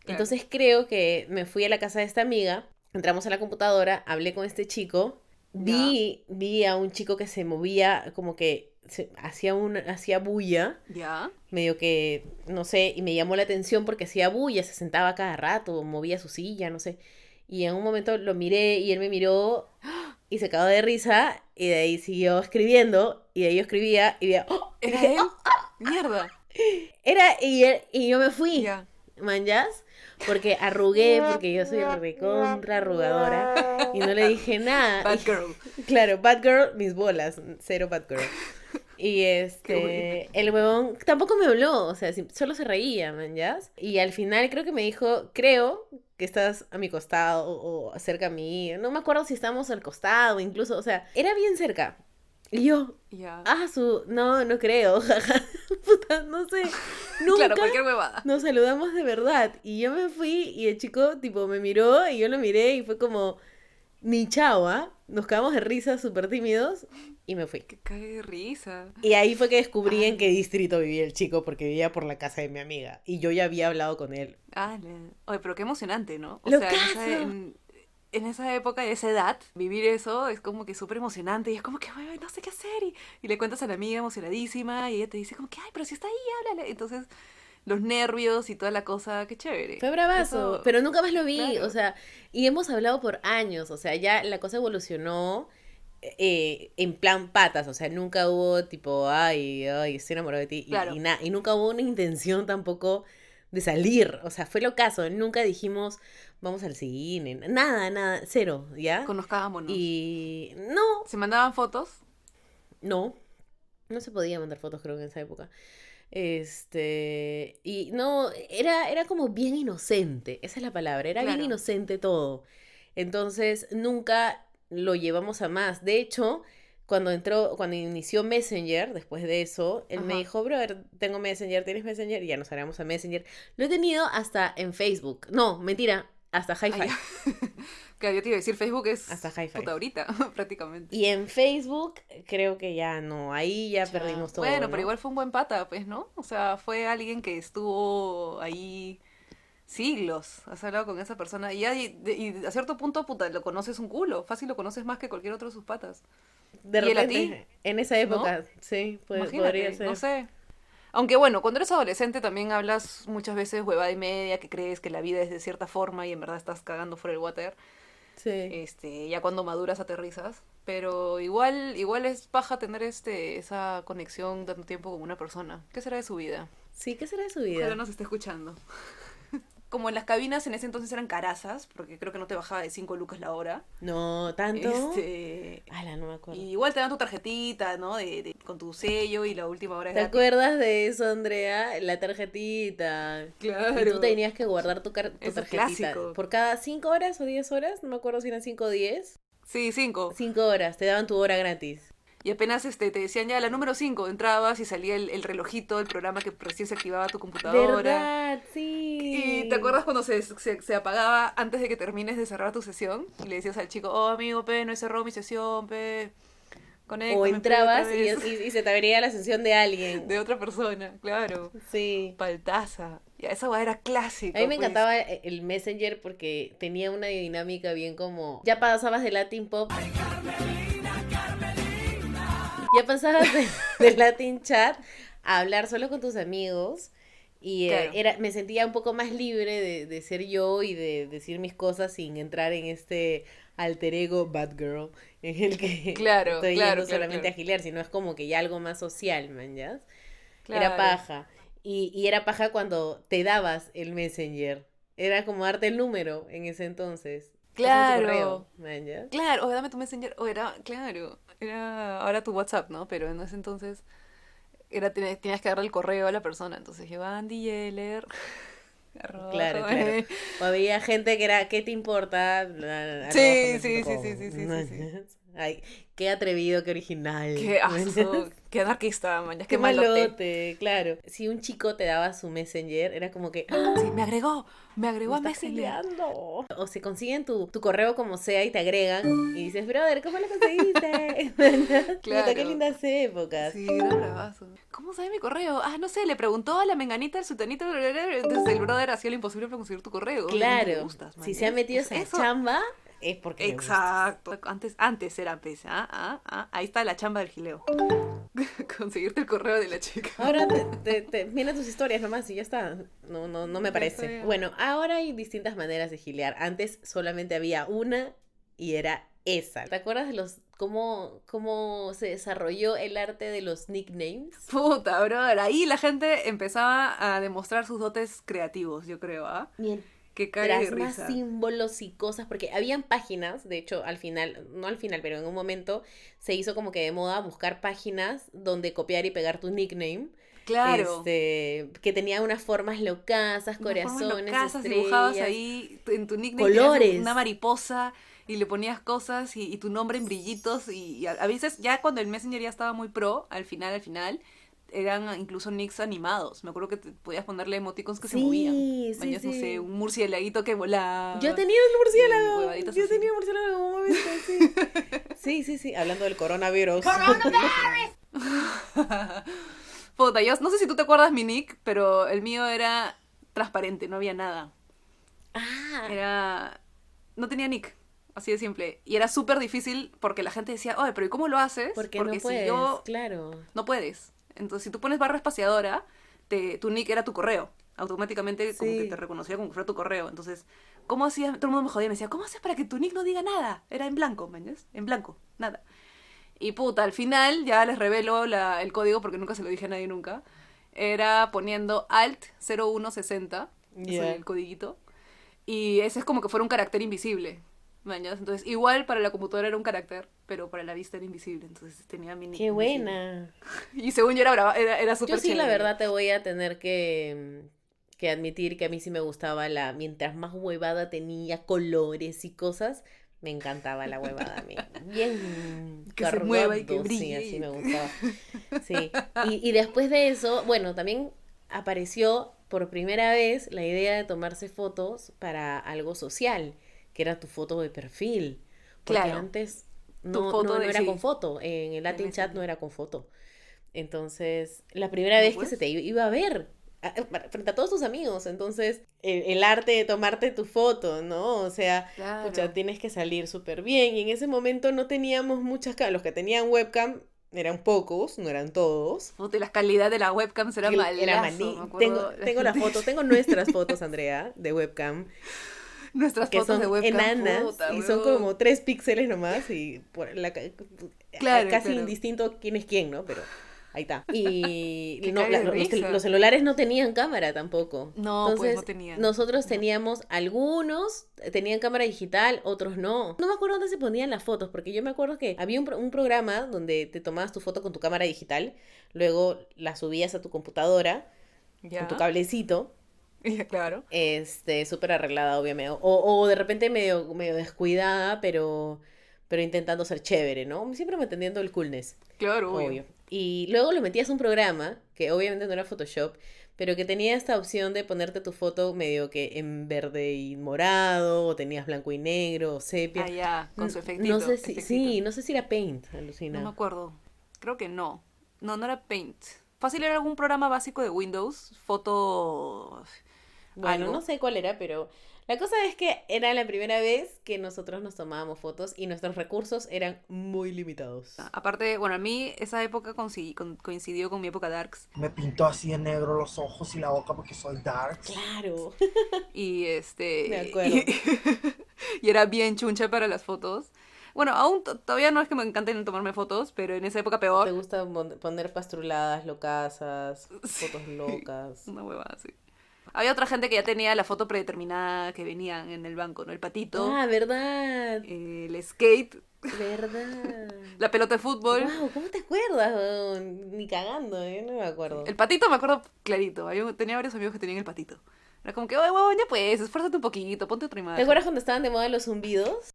Claro. Entonces creo que me fui a la casa de esta amiga, entramos a la computadora, hablé con este chico, vi, vi a un chico que se movía como que hacía un hacía bulla, Ya. medio que no sé, y me llamó la atención porque hacía bulla, se sentaba cada rato, movía su silla, no sé. Y en un momento lo miré y él me miró y se cagó de risa y de ahí siguió escribiendo y de ahí yo escribía y veía, ¡oh! Y ¿Era dije, él? Mierda. era y, él- y yo me fui. Ya. ¿Manjas? Porque arrugué, porque yo soy recontra arrugadora y no le dije nada. Bad Y- girl. claro, bad girl, mis bolas, cero bad girl. Y este, el huevón tampoco me habló, o sea, solo se reía, ¿manjas? Y al final creo que me dijo, creo que estás a mi costado o cerca a mí. No me acuerdo si estábamos al costado, incluso, o sea, era bien cerca. Y yo, Ya. ah, su, no, no creo, jaja. Puta, no sé. Nunca claro, cualquier huevada. nos saludamos de verdad. Y yo me fui y el chico, tipo, me miró y yo lo miré y fue como, ni chao, ¿ah? Nos cagamos de risa, súper tímidos y me fui. Que cague de risa. Y ahí fue que descubrí en qué distrito vivía el chico, porque vivía por la casa de mi amiga. Y yo ya había hablado con él. Ah, Oye, pero qué emocionante, ¿no? O ¡Locazo! sea, en esa, en, en esa época, de esa edad, vivir eso es como que súper emocionante y es como que, "Ay, no sé qué hacer. Y, y le cuentas a la amiga emocionadísima y ella te dice como que, ay, pero si está ahí, háblale. Entonces, los nervios y toda la cosa, qué chévere. Fue bravazo, Eso- pero nunca más lo vi, claro. o sea, y hemos hablado por años, o sea, ya la cosa evolucionó eh, en plan patas, o sea, nunca hubo tipo, ay, ay, estoy enamorado de ti, y, y, na- y nunca hubo una intención tampoco de salir, o sea, fue lo caso, nunca dijimos, vamos al cine, nada, nada, cero, ¿ya? Conozcámonos. Y no, ¿Se mandaban fotos? no, no se podía mandar fotos creo que en esa época. Este, y no, era, era como bien inocente, esa es la palabra, era bien inocente todo. Entonces, nunca lo llevamos a más. De hecho, cuando entró, cuando inició Messenger, después de eso, él me dijo, brother, tengo Messenger, ¿tienes Messenger? Y ya nos agregamos a Messenger. Lo he tenido hasta en Facebook. No, mentira, hasta Hi-Fi. Que yo te iba a decir, Facebook es Hasta Hi-Fi. puta ahorita, prácticamente. Y en Facebook, creo que ya no, ahí ya Ya. perdimos todo. Bueno, ¿no? pero igual fue un buen pata, pues, ¿no? O sea, fue alguien que estuvo ahí siglos. Has hablado con esa persona y, ya, y, a cierto punto, puta, lo conoces un culo. Fácil lo conoces más que cualquier otro de sus patas. De ¿Y él a repente, en esa época, sí, Imagínate, podría ser. no sé. Aunque bueno, cuando eres adolescente también hablas muchas veces huevada y media, que crees que la vida es de cierta forma y en verdad estás cagando fuera el water. Sí. Este, ya cuando maduras aterrizas. Pero igual, igual es paja tener este, esa conexión tanto tiempo con una persona. ¿Qué será de su vida? Sí, ¿qué será de su Ojalá vida? nos esté escuchando. Como en las cabinas en ese entonces eran carazas, porque creo que no te bajaba de 5 lucas la hora. No, tanto. Este, Ala, no me acuerdo. y igual te dan tu tarjetita, ¿no? De, de- con tu sello y la última hora ¿Te gratis. acuerdas de eso, Andrea? La tarjetita. Claro. Y tú tenías que guardar tu, car- tu tarjetita. clásico. Por cada 5 horas o 10 horas, no me acuerdo si eran 5 o 10. Sí, 5. 5 horas, te daban tu hora gratis. Y apenas este, te decían ya la número 5, entrabas y salía el, el relojito, el programa que recién se activaba tu computadora. ¿Verdad? Sí. Y te acuerdas cuando se, se, se apagaba antes de que termines de cerrar tu sesión y le decías al chico, oh amigo, pe, no he cerrado mi sesión, pe. Conéctame, o entrabas y, vez. y- y se te abría la sesión de alguien. De otra persona, claro. Sí. Paltaza. Ya, esa weá era clásica. A mí me pues. encantaba e- el Messenger porque tenía una dinámica bien como... Ya pasabas de Latin Pop. Ya pasabas de, de Latin Chat a hablar solo con tus amigos. Y eh, era, me sentía un poco más libre de, de ser yo y de decir mis cosas sin entrar en este alter ego bad girl en el que Claro, estoy claro, yendo solamente claro. a gilear, sino es como que ya algo más social, man. Era paja. Y, y era paja cuando te dabas el Messenger. Era como darte el número en ese entonces. Claro. correo, man, ¿ya? Claro, o dame tu messenger, o era, claro, era ahora tu WhatsApp, ¿no? Pero en ese entonces era tenías, que darle el correo a la persona, entonces yo Andy Yeller. Claro, claro. O había gente que era, ¿qué te importa? Sí, sí, sí, sí, sí, sí, sí, sí. Ay, qué atrevido, qué original. Qué asco, qué anarquista, man, Qué qué malote. malote, claro. Si un chico te daba su Messenger, era como que, ¡ah! Sí, me agregó, me agregó a Me Messenger. peleando. O se consiguen tu, tu correo como sea y te agregan y dices, brother, ¿cómo lo conseguiste? Claro. qué lindas épocas. Sí, era. ¿Cómo sabe mi correo? Ah, no sé, le preguntó a la menganita, al sutanito, entonces el brother hacía lo imposible para conseguir tu correo. Claro. gustas, man, si se ha metido Es- esa eso- chamba, es porque. Exacto. Antes, antes era pues, ah, ah, ah, ahí está la chamba del gileo. Conseguirte el correo de la chica. Ahora te, te, te- mira tus historias nomás y ya está. No, no, no me parece. Bueno, ahora hay distintas maneras de gilear. Antes solamente había una y era esa. ¿Te acuerdas de los cómo, cómo se desarrolló el arte de los nicknames? Puta, brother. Ahí la gente empezaba a demostrar sus dotes creativos, yo creo, ¿ah? Que cae de Mientras más risa. símbolos y cosas, porque habían páginas, de hecho, al final, no al final, pero en un momento se hizo como que de moda buscar páginas donde copiar y pegar tu nickname. Claro. Este, que tenían unas formas locasas, corazones, locasas, estrellas. dibujabas ahí en tu nickname Colores. una mariposa y le ponías cosas y, y tu nombre en brillitos y, y a, a veces ya cuando el Messenger ya estaba muy pro, al final, al final, eran incluso nicks animados. Me acuerdo que te podías ponerle emoticons que se Sí, movían. sí, Mañas, no sí. sé, un murcielaguito que volaba. Yo tenía el murciélago. Yo así. tenía el murciélago en algún momento, sí. Sí, sí, sí. Hablando del coronavirus. Puta, yo no sé si tú te acuerdas mi nick, pero el mío era transparente, no había nada. ah, Era. No tenía nick. Así de simple. Y era súper difícil porque la gente decía, oye, pero ¿y cómo lo haces? porque, no puedes, yo. claro. No puedes. Entonces, si tú pones barra espaciadora, te, tu nick era tu correo. Automáticamente como que te reconocía como que fuera tu correo. Entonces, ¿cómo hacías? Todo el mundo me jodía y me decía, ¿cómo haces para que tu nick no diga nada? Era en blanco, ¿me entiendes? En blanco, nada. Y puta, al final ya les revelo la- el código porque nunca se lo dije a nadie nunca. Era poniendo alt 0160, ese Ya. es el codiguito. Y ese es como que fuera un carácter invisible. ¿mañas? Entonces, igual para la computadora era un carácter, pero para la vista era invisible. Entonces tenía mi nick Qué invisible. buena. Y según yo era brava, era, era súper Yo sí, la verdad, te voy a tener que, mm, que admitir que a mí sí me gustaba la. Mientras más huevada tenía colores y cosas, me encantaba la huevada a mí. Bien. Que se mueva y que cargado, Sí, brille. así me gustaba. Sí. Y, y después de eso, bueno, también apareció por primera vez la idea de tomarse fotos para algo social, que era tu foto de perfil. Porque Claro. antes Tu no, foto no, no de- era sí. con foto. En el Latin Chat Messenger. no era con foto. Entonces, la primera ¿No vez que pues? se te iba a ver a- frente a todos tus amigos. Entonces, el, el arte de tomarte tu foto, ¿no? O sea, Claro. pucha, tienes que salir súper bien. Y en ese momento no teníamos muchas. Los que tenían webcam eran pocos, no eran todos. Puta, y la calidad de la webcam era malazo, era maní. acuerdo, Tengo, tengo la gente- foto, tengo nuestras fotos, Andrea, de webcam, Nuestras que fotos son de webcam. enanas puta, y son como tres píxeles nomás y por la, Claro, casi claro. indistinto quién es quién, ¿no? Pero ahí está. Y no, la- los, celulares no tenían cámara tampoco. No, pues Entonces, no tenían. Nosotros teníamos algunos tenían cámara digital, otros no. No me acuerdo dónde se ponían las fotos, porque yo me acuerdo que había un, un programa donde te tomabas tu foto con tu cámara digital, luego la subías a tu computadora Ya. con tu cablecito, claro. este, súper arreglada, obviamente. O, o de repente medio, medio descuidada, pero, pero intentando ser chévere, ¿no? Siempre manteniendo el coolness, Claro, obvio. obvio. Y luego lo metías a un programa, que obviamente no era Photoshop, pero que tenía esta opción de ponerte tu foto medio que en verde y morado, o tenías blanco y negro, o sepia. Ah, ya, con su efectito. No sé si, efectito. sí, no sé si era Paint, alucina. No me acuerdo. Creo que no. No, no era Paint. Fácil era algún programa básico de Windows. Foto. Bueno, algo. no sé cuál era, pero la cosa es que era la primera vez que nosotros nos tomábamos fotos y nuestros recursos eran muy limitados. Aparte, bueno, a mí esa época coincidió con mi época Darks. Me pintó así de negro los ojos y la boca porque soy dark. Claro. Y este. Me acuerdo. Y, y era bien chuncha para las fotos. Bueno, aún to- todavía no es que me encanten tomarme fotos, pero en esa época Te peor. gusta mon- poner pastruladas, locasas, fotos locas. Una huevada así. Había otra gente que ya tenía la foto predeterminada que venían en el banco, ¿no? El patito, Ah, verdad. el skate, Verdad. la pelota de fútbol. Wow, ¿cómo te acuerdas? Ni cagando, ¿eh? No me acuerdo. El patito me acuerdo clarito. Tenía varios amigos que tenían el patito. Era como que, oye, huevón, ya pues, esfuérzate un poquito, ponte otra imagen. ¿Te acuerdas cuando estaban de moda los zumbidos?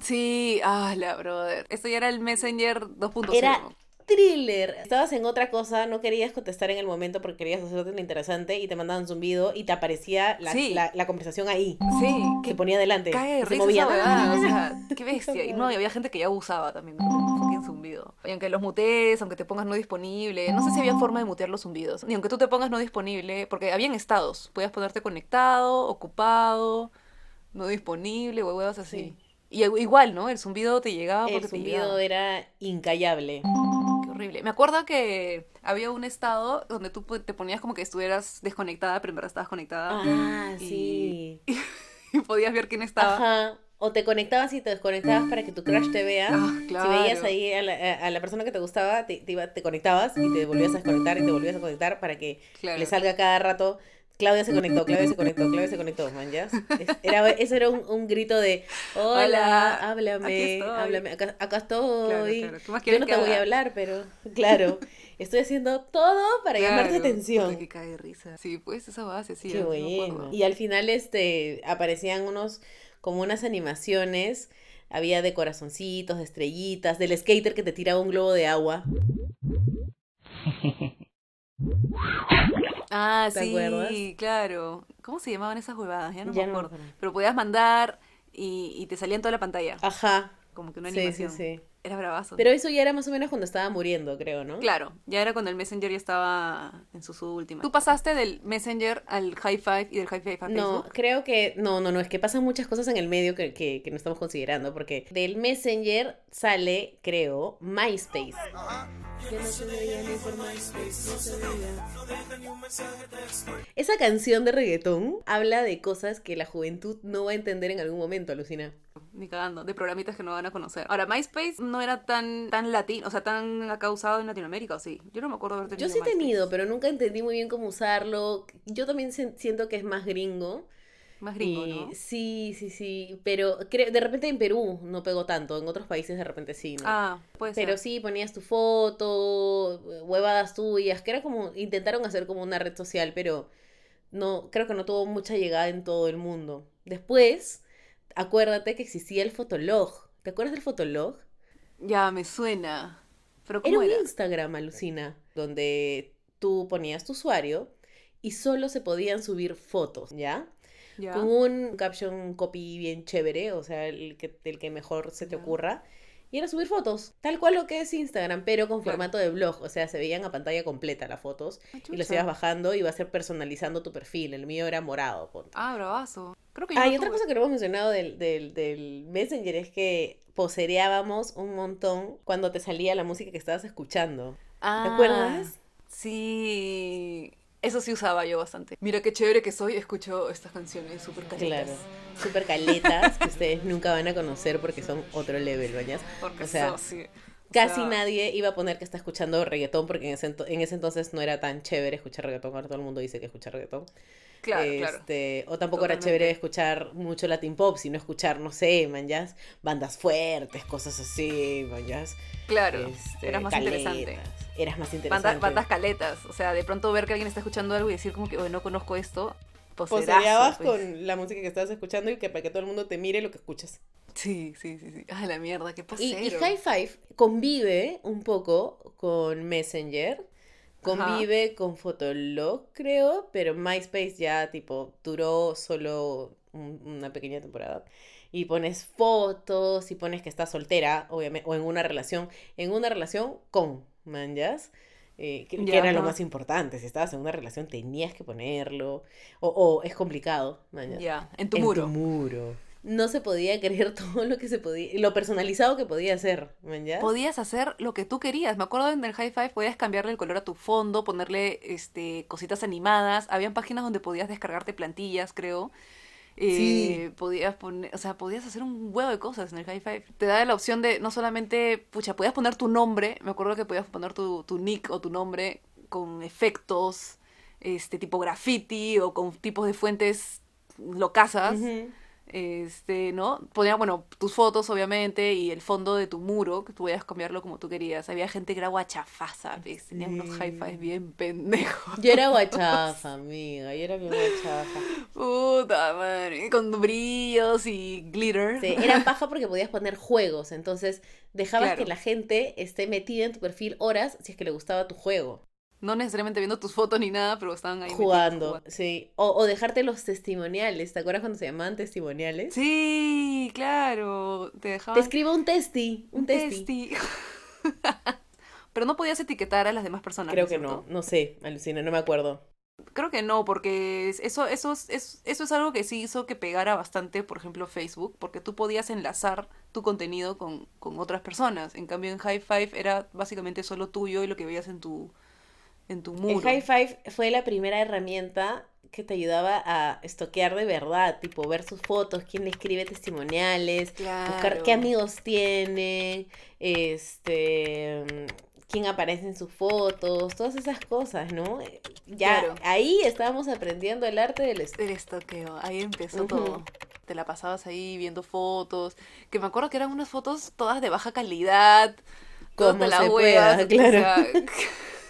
Sí, ah, la brother. Esto ya era el Messenger 2.0. Era thriller. Estabas en otra cosa, no querías contestar en el momento porque querías hacerte lo interesante y te mandaban zumbido y te aparecía la, Sí. la, la conversación ahí. Sí, Se que ponía adelante. cae de se movía. esa o sea, qué bestia. Y no, y había gente que ya abusaba también fucking zumbido. Y aunque los mutees, aunque te pongas no disponible, no sé si había forma de mutear los zumbidos. Ni aunque tú te pongas no disponible, porque habían estados. Podías ponerte conectado, ocupado, no disponible, huevas así. Sí. Y igual, ¿no? El zumbido te llegaba porque El te zumbido llegaba. era incallable. Horrible. Me acuerdo que había un estado donde tú te ponías como que estuvieras desconectada, pero en verdad estabas conectada. Ah, Y- sí. Y podías ver quién estaba. Ajá. O te conectabas y te desconectabas para que tu crush te vea. Ah, claro. Si veías ahí a la, a- a la persona que te gustaba, te, te, iba- te conectabas y te volvías a desconectar y te volvías a conectar para que Claro. le salga cada rato. Claudia se conectó, Claudia se conectó, Claudia se conectó, man, ¿ya? Era, eso era un, un grito de, hola, háblame, estoy". háblame, acá, acá estoy. Claro, claro. ¿Tú más Yo quieres no que te voy a hablar, pero claro, estoy haciendo todo para llamar tu Claro, atención. que cae de risa. Sí, pues esa base, sí. Qué bueno. Y al final este aparecían unos como unas animaciones, había de corazoncitos, de estrellitas, del skater que te tiraba un globo de agua. Ah, ¿Te sí, acuerdas? claro. ¿Cómo se llamaban esas huevadas? Ya no Ya me no me acuerdo. Pero podías mandar y, y te salía en toda la pantalla. Ajá. Como que una Sí, sí, animación. sí. Era bravazo. Pero eso ya era más o menos cuando estaba muriendo, creo, ¿no? Claro, ya era cuando el Messenger ya estaba en sus últimas. ¿Tú pasaste del Messenger al High Five y del High Five a No, Facebook? creo que, no, no, no, es que pasan muchas cosas en el medio que, que, que no estamos considerando, porque del Messenger sale, creo, MySpace. No no veía. Esa canción de reggaetón habla de cosas que la juventud no va a entender en algún momento, alucina. Ni cagando, de programitas que no van a conocer. Ahora, MySpace no era tan, tan latino, o sea, tan acá usado en Latinoamérica, ¿o sí? Yo no me acuerdo haber tenido Yo sí he tenido, pero nunca entendí muy bien cómo usarlo. Yo también siento que es más gringo. Más gringo, Y- ¿no? Sí, sí, sí. Pero creo, de repente en Perú no pegó tanto, en otros países de repente sí, ¿no? Ah, puede ser. Pero sí, ponías tu foto, huevadas tuyas, que era como, intentaron hacer como una red social, pero no, creo que no tuvo mucha llegada en todo el mundo. Después, acuérdate que existía el Fotolog. ¿Te acuerdas del Fotolog? Ya, me suena. Pero Era ¿cómo un era? Instagram, alucina, donde tú ponías tu usuario y solo se podían subir fotos, ¿ya? Con un caption copy bien chévere, o sea, el que, el que mejor se te ocurra. Y era subir fotos, tal cual lo que es Instagram, pero con formato de blog. O sea, se veían a pantalla completa las fotos Ah, y las ibas bajando y iba a ser personalizando tu perfil. El mío era morado, ponte. Ah, bravazo. Creo que yo Ah, no y otra tuve. cosa que no hemos mencionado del, del, del Messenger es que posereábamos un montón cuando te salía la música que estabas escuchando. Ah, acuerdas? Sí. Eso sí usaba yo bastante. Mira qué chévere que soy, escucho estas canciones súper calientes. Claro. Super caletas que ustedes nunca van a conocer porque son otro level, ¿bañas? Porque O sea, so- sí. Casi sea, nadie iba a poner que está escuchando reggaetón porque en ese, en ese entonces no era tan chévere escuchar reggaetón. Ahora todo el mundo dice que escucha reggaetón. Claro, claro. Este, O tampoco era chévere escuchar mucho Latin Pop, sino escuchar, no sé, manjas, bandas fuertes, cosas así, manjas. Claro. este, Eras más caletas. interesante. Eras más Bandas, interesante. bandas caletas. O sea, de pronto ver que alguien está escuchando algo y decir como que, oye, no conozco esto. Posereabas pues. con la música que estabas escuchando y que para que todo el mundo te mire lo que escuchas. Sí, sí, sí, sí. Ah, la mierda, qué Y, pasero. y High Five convive un poco con Messenger, convive con Fotolog, creo, pero MySpace ya, tipo, duró solo un- una pequeña temporada. Y pones fotos, y pones que estás soltera, obviamente, o en una relación, en una relación con, manjas. Eh, que, era lo más importante. Si estabas en una relación tenías que ponerlo. O, o es complicado, manjas. Ya, en tu En muro. tu muro. No se podía creer todo lo que se podía, lo personalizado que podía ser, manjas. Podías hacer lo que tú querías. Me acuerdo en el High Five podías cambiarle el color a tu fondo, ponerle este cositas animadas. Habían páginas donde podías descargarte plantillas, creo. Eh, Sí. Podías poner, o sea, podías hacer un huevo de cosas en el High Five. Te da la opción de no solamente, pucha, podías poner tu nombre. Me acuerdo que podías poner tu, tu nick o tu nombre con efectos, este tipo graffiti o con tipos de fuentes locasas. Ujú. Este, ¿no? Ponía, bueno, tus fotos, obviamente, y el fondo de tu muro, que tú podías cambiarlo como tú querías. Había gente que era guachafaza, ¿ves? Tenían unos Sí. high-fives bien pendejos. Yo era guachafa, amiga. Yo era bien guachafa. Puta madre. Con brillos y glitter. Sí, era paja porque podías poner juegos. Entonces, dejabas Claro. que la gente esté metida en tu perfil horas si es que le gustaba tu juego. No necesariamente viendo tus fotos ni nada, pero estaban ahí. Jugando, sí. O, o dejarte los testimoniales. ¿Te acuerdas cuando se llamaban testimoniales? Sí, claro. Te Te dejaban. escribo un testi. Un testi. testi. pero no podías etiquetar a las demás personas. Creo ¿no es que cierto? no. No sé, alucina, no me acuerdo. Creo que no, porque es- eso, eso, es, es- eso es algo que sí hizo que pegara bastante, por ejemplo, Facebook, porque tú podías enlazar tu contenido con, con otras personas. En cambio, en High Five era básicamente solo tuyo y lo que veías en tu, en tu El muro. High Five fue la primera herramienta que te ayudaba a estoquear de verdad, tipo ver sus fotos, quién le escribe testimoniales, buscar qué amigos tiene, este, quién aparece en sus fotos, todas esas cosas, ¿no? Ya Claro. ahí estábamos aprendiendo el arte del est- El estoqueo, ahí empezó todo. Te la pasabas ahí viendo fotos, que me acuerdo que eran unas fotos todas de baja calidad, Como las se huevas, pueda, o claro. sea,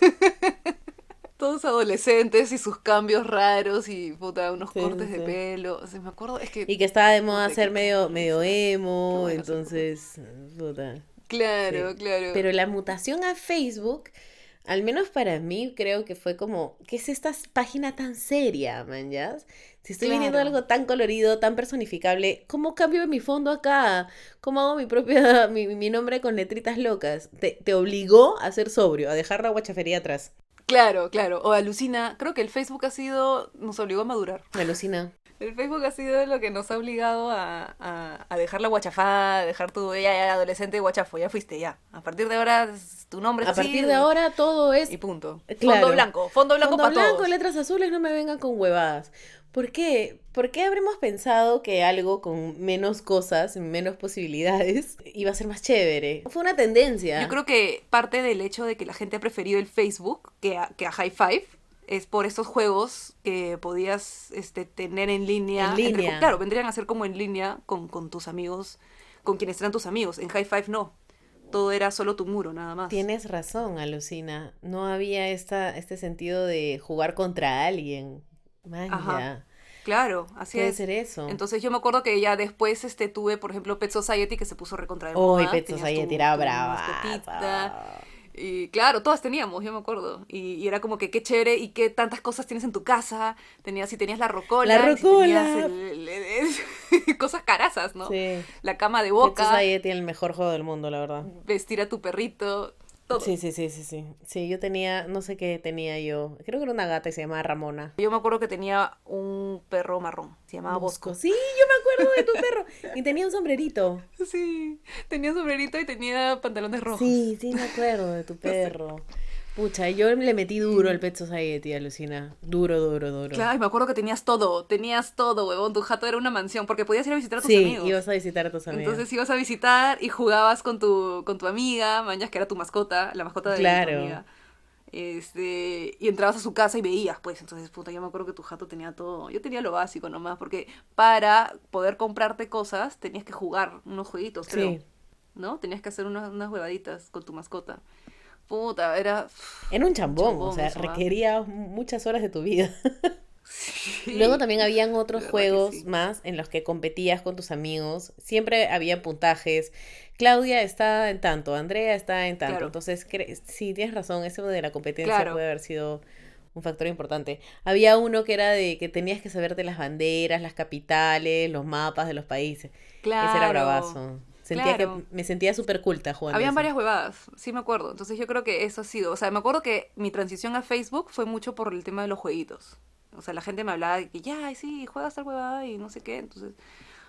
todos adolescentes y sus cambios raros y puta, unos Sí, cortes sí, de pelo. O sea, me acuerdo, es que Y que estaba de moda Puta, ser medio, medio emo, entonces, puta. Claro, Sí. claro. Pero la mutación a Facebook, al menos para mí, creo que fue como, ¿qué es esta página tan seria, man? ya? Si estoy Claro. algo tan colorido, tan personificable, ¿cómo cambio mi fondo acá? ¿Cómo hago mi propia, mi, mi nombre con letritas locas? Te, te obligó a ser sobrio, a dejar la guachafería atrás. Claro, claro. O alucina. Creo que el Facebook ha sido. nos obligó a madurar. Alucina. El Facebook ha sido lo que nos ha obligado a, a, a dejar la guachafada, a dejar tu. Ya, ya, adolescente guachafo, ya fuiste, ya. A partir de ahora, tu nombre es A así, partir de ahora todo es Y punto. Claro. Fondo blanco, fondo blanco Fondo para blanco, todos. letras azules, no me vengan con huevadas. ¿Por qué? ¿Por qué habremos pensado que algo con menos cosas, menos posibilidades, iba a ser más chévere? Fue una tendencia. Yo creo que parte del hecho de que la gente ha preferido el Facebook que a, que a High Five es por estos juegos que podías este, tener en línea. En entre- línea. claro, vendrían a ser como en línea con, con tus amigos, con quienes eran tus amigos. En High Five no. Todo era solo tu muro, nada más. Tienes razón, Alucina. No había esta, este sentido de jugar contra alguien. Ajá. Claro, así Puede es. ser eso. Entonces yo me acuerdo que ya después este tuve, por ejemplo, Pet Society que se puso recontra de Uy, moda. Pet Tenías Society era brava. Y claro, todas teníamos, yo me acuerdo. Y, y era como que qué chévere y qué tantas cosas tienes en tu casa. Tenías, si tenías la rocola. La y si rocola. el- el- el- cosas carazas, ¿no? Sí. La cama de Pet boca, Society tiene el mejor juego del mundo, la verdad. vestir a tu perrito, todo. Sí, sí, sí, sí, sí. Sí, yo tenía, no sé qué tenía yo. Creo que era una gata y se llamaba Ramona. Yo me acuerdo que tenía un perro marrón, se llamaba Bosco. Sí, yo me acuerdo de tu perro. Y tenía un sombrerito. Sí, tenía sombrerito y tenía pantalones rojos. Sí, sí, me acuerdo de tu perro. Pucha, yo le metí duro al Pet Society, alucina. Duro, duro, duro. Claro, y me acuerdo que tenías todo, tenías todo, huevón. Tu jato era una mansión, porque podías ir a visitar a tus Sí, amigos. ibas a visitar a tus amigos. Entonces ibas a visitar y jugabas con tu, con tu amiga, mañas que era tu mascota, la mascota de Claro. tu amiga. Este, y entrabas a su casa y veías, pues, entonces, puta, yo me acuerdo que tu jato tenía todo. Yo tenía lo básico nomás, porque para poder comprarte cosas tenías que jugar unos jueguitos, creo. Sí. ¿No? Tenías que hacer unas, unas huevaditas con tu mascota. Puta, era... Era un chambón, Chambón o sea, ¿ah? requería muchas horas de tu vida. Sí. Luego también habían otros juegos sí. más en los que competías con tus amigos. Siempre había puntajes. Claudia está en tanto, Andrea está en tanto. Claro. Entonces, sí, tienes razón, eso de la competencia Claro. puede haber sido un factor importante. Había uno que era de que tenías que saberte las banderas, las capitales, los mapas de los países. Claro. Ese era bravazo. Sentía claro. que me sentía súper culta jugando. Habían eso. varias huevadas, sí me acuerdo. Entonces yo creo que eso ha sido. O sea, me acuerdo que mi transición a Facebook fue mucho por el tema de los jueguitos. O sea, la gente me hablaba de que ya, ay, sí, juegas tal huevada y no sé qué. Entonces,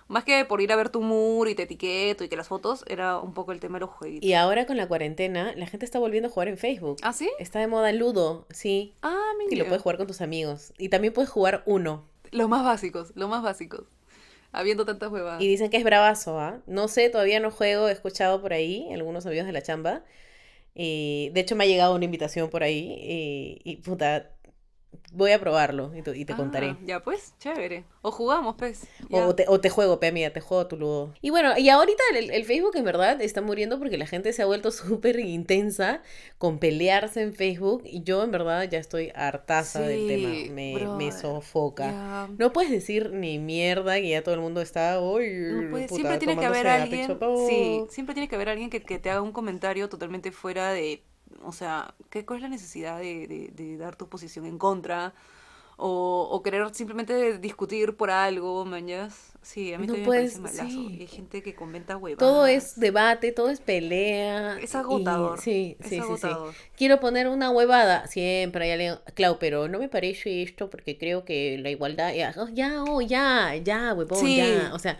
más que por ir a ver tu muro y te etiqueto y que las fotos, era un poco el tema de los jueguitos. Y ahora con la cuarentena, la gente está volviendo a jugar en Facebook. ¿Ah, sí? Está de moda Ludo, sí. Ah, Y mira. lo puedes jugar con tus amigos. Y también puedes jugar uno. Los más básicos, los más básicos. Habiendo tantas huevadas. Y dicen que es bravazo, ¿ah? No sé, todavía no juego, he escuchado por ahí, algunos amigos de la chamba. Y de hecho me ha llegado una invitación por ahí. Y, puta, voy a probarlo y, te- y te contaré. Ah, ya pues, chévere. O jugamos, pues. O te, o te juego, pe amiga, te juego tu ludo. Y bueno, y ahorita el, el Facebook en verdad está muriendo porque la gente se ha vuelto súper intensa con pelearse en Facebook. Y yo en verdad ya estoy hartaza del tema. Me, me sofoca. No puedes decir ni mierda que ya todo el mundo está, uy, No puede- puta, siempre tiene que haber alguien, pecho, oh". sí, siempre tiene que haber alguien que, que te haga un comentario totalmente fuera de, o sea, ¿qué, ¿cuál es la necesidad de, de- de dar tu posición en contra? O, o querer simplemente discutir por algo, mañas. Sí, a mí No también puedes- me parece malazo. sí. Hay gente que comenta huevadas. Todo es debate, todo es pelea. Es y- agotador. sí, Es sí, sí. Quiero poner una huevada. Siempre hay alguien, Clau, pero no me parece esto porque creo que la igualdad. Ya, oh, ya, oh, ya, ya, huevón, Sí. ya. O sea,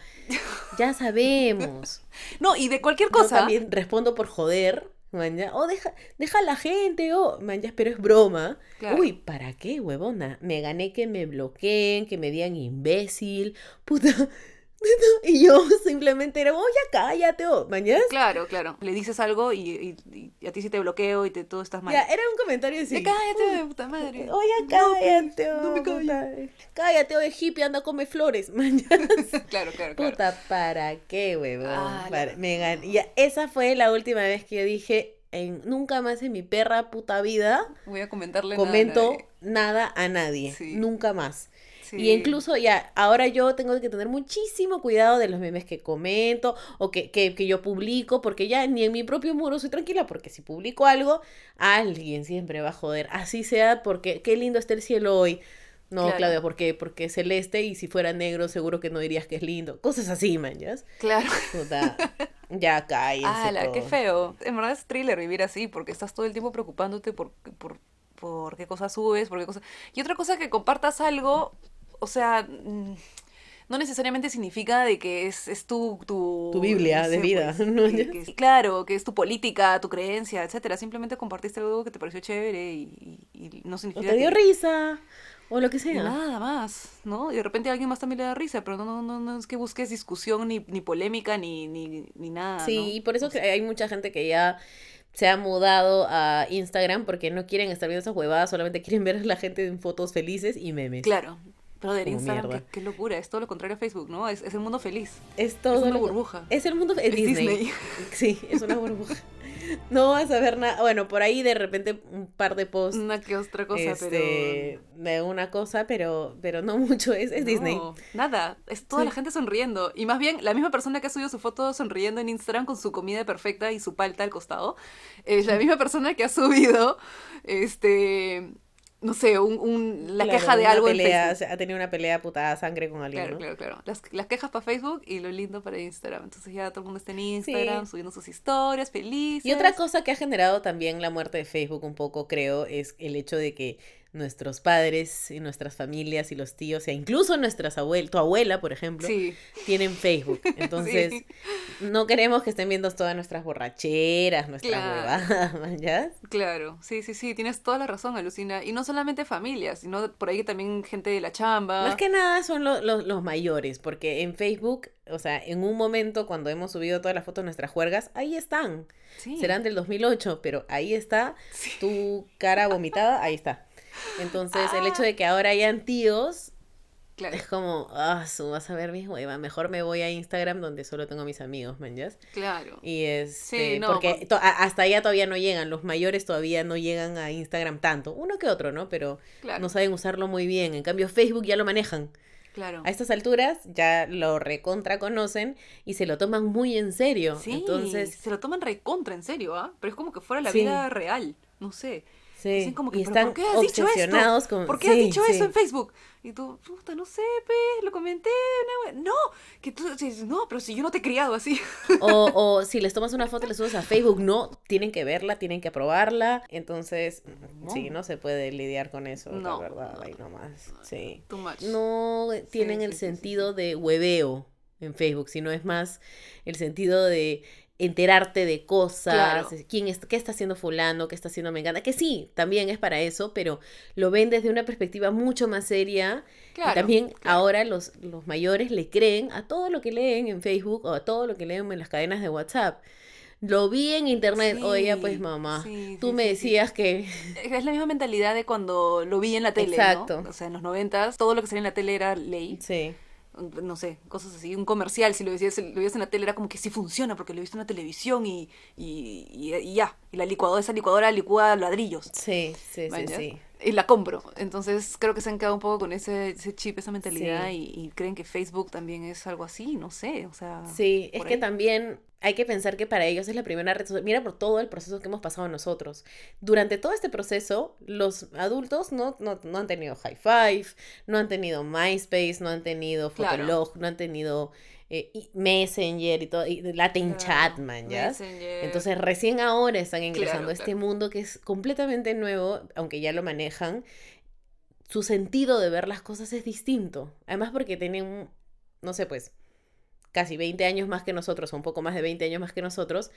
ya sabemos. No, y de cualquier Yo cosa. también respondo por joder. Man, ya. Oh, deja, deja a la gente, oh, man, ya, pero es broma. Claro. Uy, ¿para qué, huevona? Me gané que me bloqueen, que me digan imbécil, puta. Y yo simplemente era, oh, ya cállate, oh, man, ya. Claro, claro. Le dices algo y, y- y a ti sí te bloqueo y te, todo estás mal. Ya, era un comentario así. Ya cállate, de puta madre. Oye, No, cállate, no me oh, callo. puta. Cállate, oye, hippie, anda, come flores, man. ya. Claro, claro, claro. Puta, ¿para qué, huevón? Ah, Para- me gan- Ya, esa fue la última vez que yo dije, en, nunca más en mi perra puta vida Voy a comentarle comento nada a nadie. Sí. Nunca más. Sí. Y incluso ya, ahora yo tengo que tener muchísimo cuidado de los memes que comento o que, que, que yo publico, porque ya ni en mi propio muro soy tranquila, porque si publico algo, alguien siempre va a joder. Así sea, porque qué lindo está el cielo hoy. No, Claro. Claudia, ¿por qué? Porque es celeste y si fuera negro seguro que no dirías que es lindo. Cosas así, man, ¿ya? Claro. Puta, ya cállense ¡Hala, qué feo! En verdad es thriller vivir así, porque estás todo el tiempo preocupándote por, por, por qué cosas subes, por qué cosas... Y otra cosa que compartas algo, o sea, mm, no necesariamente significa de que es, es tu, tu... Tu Biblia de vida, pues, ¿no? que- que- claro, que es tu política, tu creencia, etcétera. Simplemente compartiste algo que te pareció chévere y, y- y no O significa te dio que- risa, o lo que sea. Nada más, ¿no? Y de repente a alguien más también le da risa, pero no, no, no, no es que busques discusión, ni, ni polémica, ni, ni, ni nada, Sí, ¿no? y por eso O sea, hay mucha gente que ya se ha mudado a Instagram porque no quieren estar viendo esas huevadas, solamente quieren ver a la gente en fotos felices y memes. Claro. Pero Como Instagram, qué, qué locura, es todo lo contrario a Facebook, ¿no? Es, es el mundo feliz. Es todo. una lo- burbuja. Es el mundo. Es, Es Disney. Disney. Sí, es una burbuja. No vas a ver nada. Bueno, por ahí de repente un par de posts Una que otra cosa, este, de una cosa, pero, pero no mucho. Es, es pero. Disney. No, nada, es toda Sí. la gente sonriendo. Y más bien, la misma persona que ha subido su foto sonriendo en Instagram con su comida perfecta y su palta al costado, es la misma persona que ha subido, este, no sé, un, un- la Claro, queja de algo en Facebook. Ha tenido una pelea putada sangre con alguien. Claro, ¿no? claro, claro. Las, las quejas para Facebook y lo lindo para Instagram. Entonces ya todo el mundo está en Instagram, Sí. subiendo sus historias, felices. Y otra cosa que ha generado también la muerte de Facebook un poco, creo, es el hecho de que nuestros padres y nuestras familias y los tíos, e incluso nuestras abuelas, tu abuela, por ejemplo, Sí, tienen Facebook. Entonces, Sí. no queremos que estén viendo todas nuestras borracheras, nuestras Claro. huevadas, claro. Sí, sí, sí. Tienes toda la razón, Alucina. Y no solamente familias, sino por ahí también gente de la chamba. Más que nada son lo- lo- los mayores, porque en Facebook, o sea, en un momento cuando hemos subido todas las fotos de nuestras juergas, ahí están. Sí. Serán del 2008, pero ahí está Sí. tu cara vomitada, ahí está. Entonces, el hecho de que ahora hayan tíos Claro. Es como, ah, vas a ver mis huevas. Mejor me voy a Instagram donde solo tengo a mis amigos, man, ¿ya? Claro. Y este, Sí, no, porque por- hasta allá todavía no llegan, los mayores todavía no llegan a Instagram tanto, uno que otro, ¿no? Pero Claro. no saben usarlo muy bien. En cambio, Facebook ya lo manejan. Claro. A estas alturas ya lo recontra conocen y se lo toman muy en serio. Sí, Entonces, se lo toman recontra en serio, ¿ah? Pero es como que fuera la Sí. vida real, no sé. Sí, Dicen como que, y "¿Pero están ¿por qué has dicho esto? con ¿Por qué has sí, dicho sí. eso en Facebook? Y tú, puta, no sé, pe, lo comenté, no, que tú, no, pero si yo no te he criado así. O, o si les tomas una foto y les subes a Facebook, no, tienen que verla, tienen que aprobarla. Entonces, No. sí, no se puede lidiar con eso, No, la verdad, ahí nomás. Sí. Too much. No tienen el sentido de hueveo en Facebook, sino es más el sentido de enterarte de cosas, Claro. quién es, qué está haciendo fulano, qué está haciendo Mengana, que sí, también es para eso, pero lo ven desde una perspectiva mucho más seria Claro, y también claro. ahora los, los mayores le creen a todo lo que leen en Facebook o a todo lo que leen en las cadenas de WhatsApp. Lo vi en internet, oye, pues Sí, mamá, sí, tú sí, me sí, sí. decías que... Es la misma mentalidad de cuando lo vi en la tele, Exacto. ¿no? O sea, en los noventas, todo lo que salía en la tele era ley. Sí, no sé, cosas así, un comercial, si lo veías, lo veías en la tele era como que sí funciona porque lo he visto en la televisión y, y, y- y ya, y la licuadora, esa licuadora licúa ladrillos. sí, sí, sí, sí. Y la compro. Entonces creo que se han quedado un poco con ese, ese chip, esa mentalidad Sí. y, y creen que Facebook también es algo así, no sé, o sea... Sí, es que también hay que pensar que para ellos es la primera red social. Mira por todo el proceso que hemos pasado nosotros. Durante todo este proceso, los adultos no, no, no han tenido High Five, no han tenido MySpace, no han tenido Claro. Fotolog, no han tenido eh, y Messenger y todo, y Latin Claro, Chat, man, ¿ya? Messenger. Entonces recién ahora están ingresando Claro, a este mundo que es completamente nuevo, aunque ya lo manejan. Su sentido de ver las cosas es distinto. Además porque tienen, no sé, pues, casi 20 años más que nosotros, o un poco más de 20 años más que nosotros.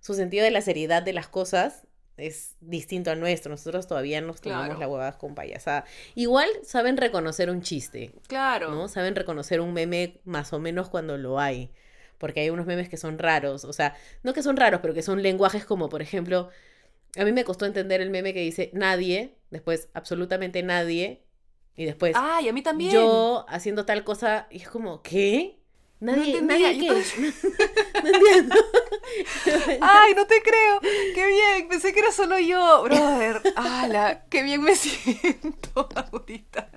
Su sentido de la seriedad de las cosas es distinto al nuestro. Nosotros todavía nos tomamos Claro. la huevada con payasada. Igual saben reconocer un chiste. Claro. ¿no? Saben reconocer un meme más o menos cuando lo hay. Porque hay unos memes que son raros. O sea, no que son raros, pero que son lenguajes como, por ejemplo, a mí me costó entender el meme que dice nadie, después absolutamente nadie, y después Ay, a mí también. yo haciendo tal cosa, y es como, ¿qué? Nadie, entendía, nadie qué? no entiendo. Ay, no te creo. Qué bien. Pensé que era solo yo, brother. ¡Hala! Qué bien me siento ahorita.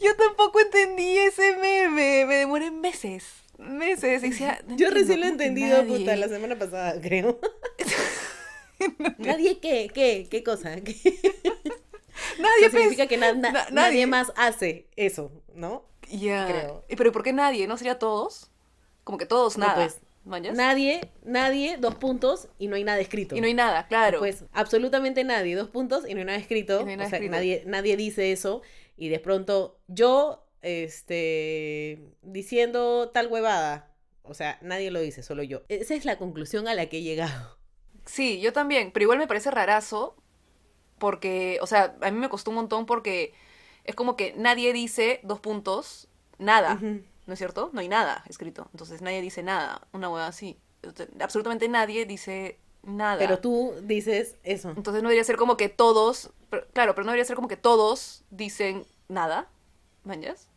Yo tampoco entendí ese meme. Me demoré meses. Meses. Y decía, no Yo recién lo he entendido, ¿cómo que puta, la semana pasada, creo. ¿Nadie qué? ¿Qué? ¿Qué cosa? ¿Qué? Nadie Eso significa que na- na- na- nadie nadie. más hace eso, ¿no? Ya. creo. Eh, Pero ¿por qué nadie? ¿No sería todos? Como que todos, No, nada. pues. Nadie, nadie, dos puntos y no hay nada escrito. Y no hay nada, claro. Pues absolutamente nadie, dos puntos y no hay nada escrito. Y no hay nada o sea, escrito. nadie, nadie dice eso y de pronto yo, este, diciendo tal huevada. O sea, nadie lo dice, solo yo. Esa es la conclusión a la que he llegado. Sí, yo también, pero igual me parece rarazo porque, o sea, a mí me costó un montón porque es como que nadie dice dos puntos, nada. ¿no es cierto? No hay nada escrito, entonces nadie dice nada, una hueá así. Absolutamente nadie dice nada. Pero tú dices eso. Entonces no debería ser como que todos, pero- claro, pero no debería ser como que todos dicen nada, ¿mañas?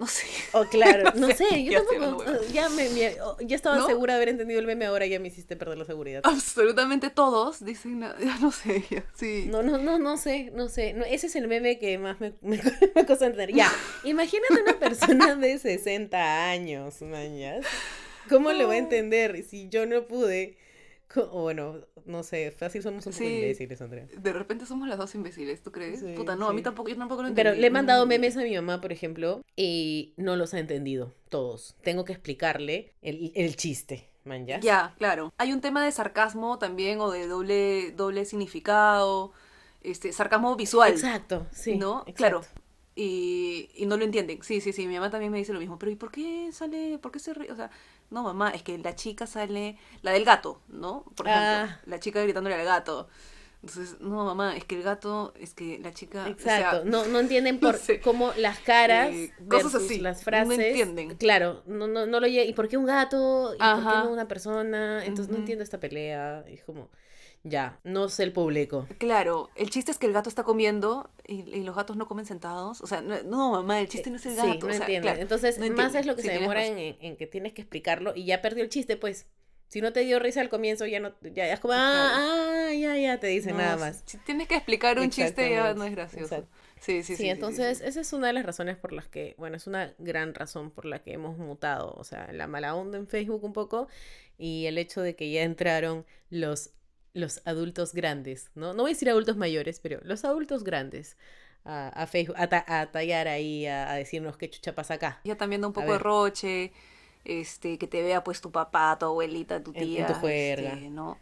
No sé. Oh, claro, no No sé, sé, yo tampoco, ya me, me- oh, ya estaba ¿No? segura de haber entendido el meme, ahora ya me hiciste perder la seguridad. Absolutamente todos dicen ya no sé, ya, sí. No, no, no, no sé, no sé. No, ese es el meme que más me, me, me costó entender. Ya, imagínate una persona de 60 años, mañas. ¿Cómo le va a entender si yo no pude? O bueno, no sé, fácil somos un poco Sí. imbéciles, Andrea. De repente somos las dos imbéciles, ¿tú crees? Sí, Puta, no, a mí sí. tampoco, yo tampoco lo Pero entendí. le he mandado memes a mi mamá, por ejemplo, y no los ha entendido todos. Tengo que explicarle el, el chiste, man, ¿ya? Ya, claro. Hay un tema de sarcasmo también o de doble, doble significado, este, sarcasmo visual, Exacto, sí. ¿no? exacto. Claro. Y, y no lo entienden. Sí, sí, sí, mi mamá también me dice lo mismo. Pero ¿y por qué sale, por qué se ríe? O sea, no, mamá, es que la chica sale, la del gato, ¿no? Por ejemplo, Ah. la chica gritándole al gato. Entonces, no, mamá, es que el gato, es que la chica... o sea, Exacto, no, no entienden no por sé. cómo las caras, Eh, cosas así, las no frases, entienden. claro, no, no, no lo lle- ¿y por qué un gato? ¿Y por qué no una persona? Entonces no entiendo esta pelea, es como, ya, no sé el público. Claro, el chiste es que el gato está comiendo y, y los gatos no comen sentados. O sea, no, no, mamá, el chiste no es el gato. Sí, no o sea, entienden. claro, Entonces, no más es lo que Sí, se demora en, en que tienes que explicarlo y ya perdió el chiste, pues. Si no te dio risa al comienzo, ya no, ya, ya es como, ah, ah, ya, ya, te dice No, nada más. Si tienes que explicar un chiste ya no es gracioso. exacto. Sí, sí, sí. Sí, sí, entonces sí. esa es una de las razones por las que, bueno, es una gran razón por la que hemos mutado, o sea, la mala onda en Facebook un poco y el hecho de que ya entraron los, los adultos grandes, ¿no? No voy a decir adultos mayores, pero los adultos grandes a, a Facebook, a, ta- a tallar ahí, a, a decirnos qué chucha pasa acá. Ya también da un poco de roche, este, que te vea pues tu papá, tu abuelita, tu En- en tía, tu juerga. este, ¿no?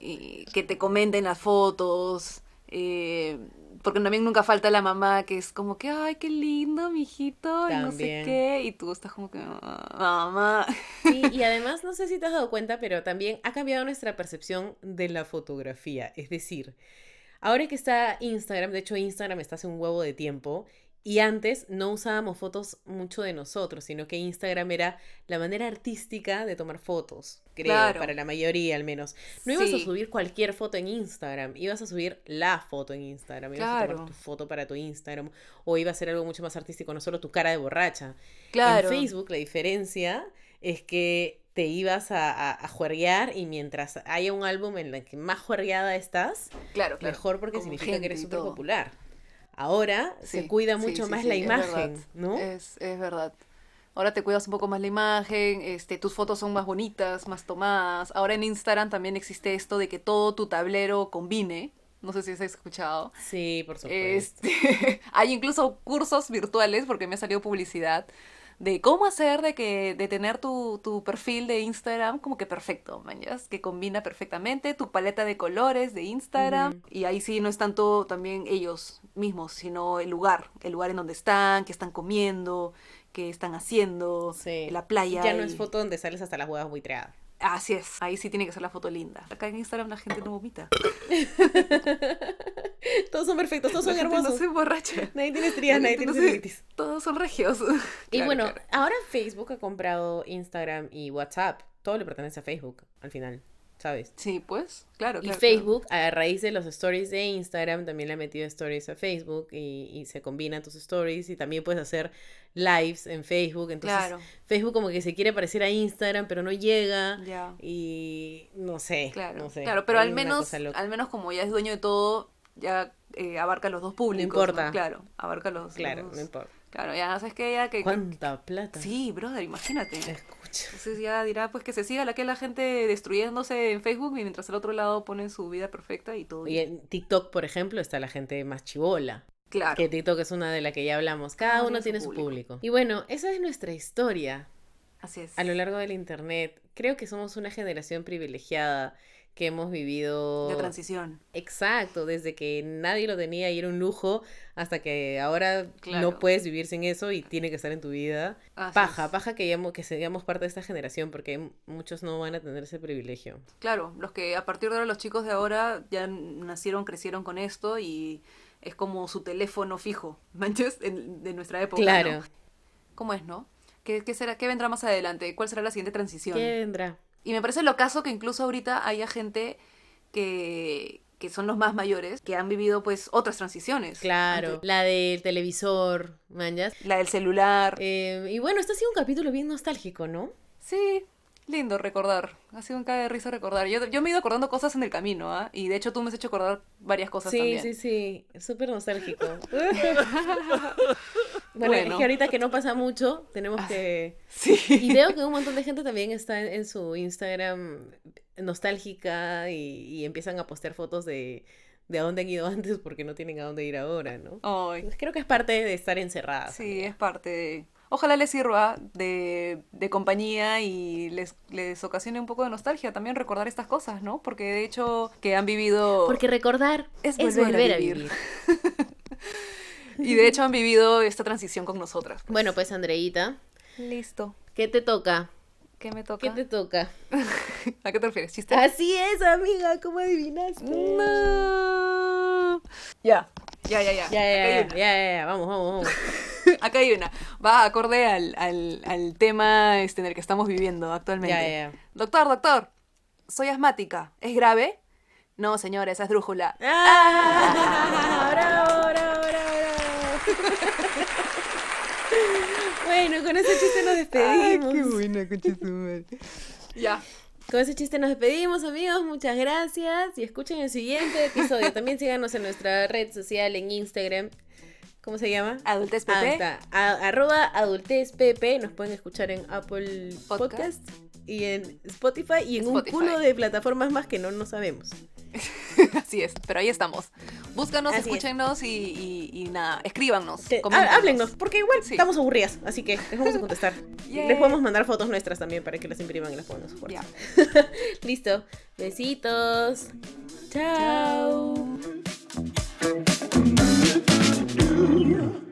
Y que te comenten las fotos, eh, porque también nunca falta la mamá que es como que, ay, qué lindo, mijito, y no sé qué, y tú estás como que, "Ah, mamá. Sí, y además, no sé si te has dado cuenta, pero también ha cambiado nuestra percepción de la fotografía. Es decir, ahora que está Instagram, de hecho Instagram está hace un huevo de tiempo, y antes no usábamos fotos mucho de nosotros, sino que Instagram era la manera artística de tomar fotos, creo, Claro. para la mayoría al menos. No ibas a subir cualquier foto en Instagram, ibas a subir la foto en Instagram, ibas a tomar tu foto para tu Instagram, o iba a ser algo mucho más artístico, no solo tu cara de borracha. Claro. En Facebook la diferencia es que te ibas a, a, a juerguear y mientras haya un álbum en el que más juergueada estás, Claro, claro. mejor porque significa que eres súper popular. Ahora se cuida mucho sí, más la es imagen, ¿no? Es, es verdad. Ahora te cuidas un poco más la imagen, este, tus fotos son más bonitas, más tomadas. Ahora en Instagram también existe esto de que todo tu tablero combine. No sé si has escuchado. Sí, por supuesto. Este, hay incluso cursos virtuales, porque me ha salido publicidad, de cómo hacer de que de tener tu, tu perfil de Instagram como que perfecto, mañas, que combina perfectamente tu paleta de colores de Instagram. Y ahí sí no es tanto también ellos mismos, sino el lugar, el lugar en donde están, qué están comiendo, qué están haciendo, Sí. la playa. Ya no es foto donde sales hasta las huevas buitreadas. Así es, ahí sí tiene que ser la foto linda. Acá en Instagram la gente no vomita. todos son perfectos, todos La son gente hermosos. No se emborracha. Nadie tiene estrías, nadie tiene celulitis. Todos son regios. Y Claro, bueno, claro. ahora Facebook ha comprado Instagram y WhatsApp. Todo le pertenece a Facebook al final, ¿sabes? Sí, pues, claro. Y claro, Facebook, a raíz de los stories de Instagram, también le ha metido stories a Facebook y, y se combinan tus stories y también puedes hacer lives en Facebook. Entonces, Claro, Facebook como que se quiere parecer a Instagram, pero no llega. ya. Y no sé, Claro, no sé. claro, pero al menos, al menos como ya es dueño de todo, ya eh, abarca los dos públicos. importa. Claro, abarca los, Claro, los- no importa. Claro, ya sabes que ya que... ¿Cuánta plata? Sí, brother, imagínate. Escucha. Entonces ya dirá pues que se siga la que la gente destruyéndose en Facebook y mientras al otro lado ponen su vida perfecta y todo Y en TikTok, por ejemplo, está la gente más chivola. Claro. Que TikTok es una de la que ya hablamos. Cada uno uno tiene su su público. público. Y bueno, esa es nuestra historia Así es. a lo largo del internet. Creo que somos una generación privilegiada que hemos vivido De transición. Exacto, desde que nadie lo tenía y era un lujo, hasta que ahora Claro. no puedes vivir sin eso y tiene que estar en tu vida. Así paja, es. paja que, que seamos parte de esta generación, porque muchos no van a tener ese privilegio. Claro, los que a partir de ahora los chicos de ahora ya nacieron, crecieron con esto y es como su teléfono fijo, ¿manches? En- de nuestra época. Claro. ¿no? ¿Cómo es, no? ¿Qué, qué será, ¿Qué vendrá más adelante? ¿Cuál será la siguiente transición? ¿Qué vendrá? Y me parece lo caso que incluso ahorita haya gente que, que son los más mayores, que han vivido pues otras transiciones. Claro, Antes- la del televisor, manjas. La del celular. Eh, y bueno, este ha sido un capítulo bien nostálgico, ¿no? Sí, lindo recordar. Ha sido un cae de risa recordar. Yo, yo me he ido acordando cosas en el camino, ¿ah? Y de hecho tú me has hecho acordar varias cosas Sí, también. sí, sí, súper nostálgico. bueno, es Bueno. que ahorita que no pasa mucho, tenemos Ah. que... Sí. Y veo que un montón de gente también está en, en su Instagram nostálgica y, y empiezan a postear fotos de, de a dónde han ido antes porque no tienen a dónde ir ahora, ¿no? Ay, Creo que es parte de estar encerradas. sí, es parte de... Ojalá les sirva de, de compañía y les, les ocasione un poco de nostalgia también recordar estas cosas, ¿no? Porque de hecho que han vivido... Porque recordar Es es, volver a vivir. Y de hecho han vivido esta transición con nosotras. Bueno, pues Andreita, Listo. ¿qué te toca? ¿Qué me toca? ¿Qué te toca? ¿A qué te refieres? ¿Chiste? Así es, amiga, ¿cómo adivinaste? No. Ya, ya, ya, ya. Ya, ya, ya, ya, ya, vamos, vamos, vamos. Acá hay una. Va acorde al, al, al tema este, en el que estamos viviendo actualmente. Doctor, doctor, soy asmática. ¿Es grave? No, señora, esa es drújula. ¡Ah! ¡Bravo, bravo, bravo, bravo! bueno, con ese chiste nos despedimos. buena, concha su madre. Ya. Con ese chiste nos despedimos, amigos. Muchas gracias. Y escuchen el siguiente episodio. También síganos en nuestra red social en Instagram. ¿Cómo se llama? Adultez Ah, PP. está. A- arroba adultezpp. Nos pueden escuchar en Apple Podcast. Podcast. y en Spotify y en Spotify. un culo de plataformas más que no no sabemos. Así es, pero ahí estamos. Búscanos, Así es. escúchenos y, y, y nada, escríbanos. Que- coméntenos. há- háblennos, porque igual Sí. estamos aburridas, así que les vamos a contestar. Les podemos mandar fotos nuestras también para que las impriman y las pongan cuarto. Ya. Listo. Besitos. Chao. Chao. Аллилуйя!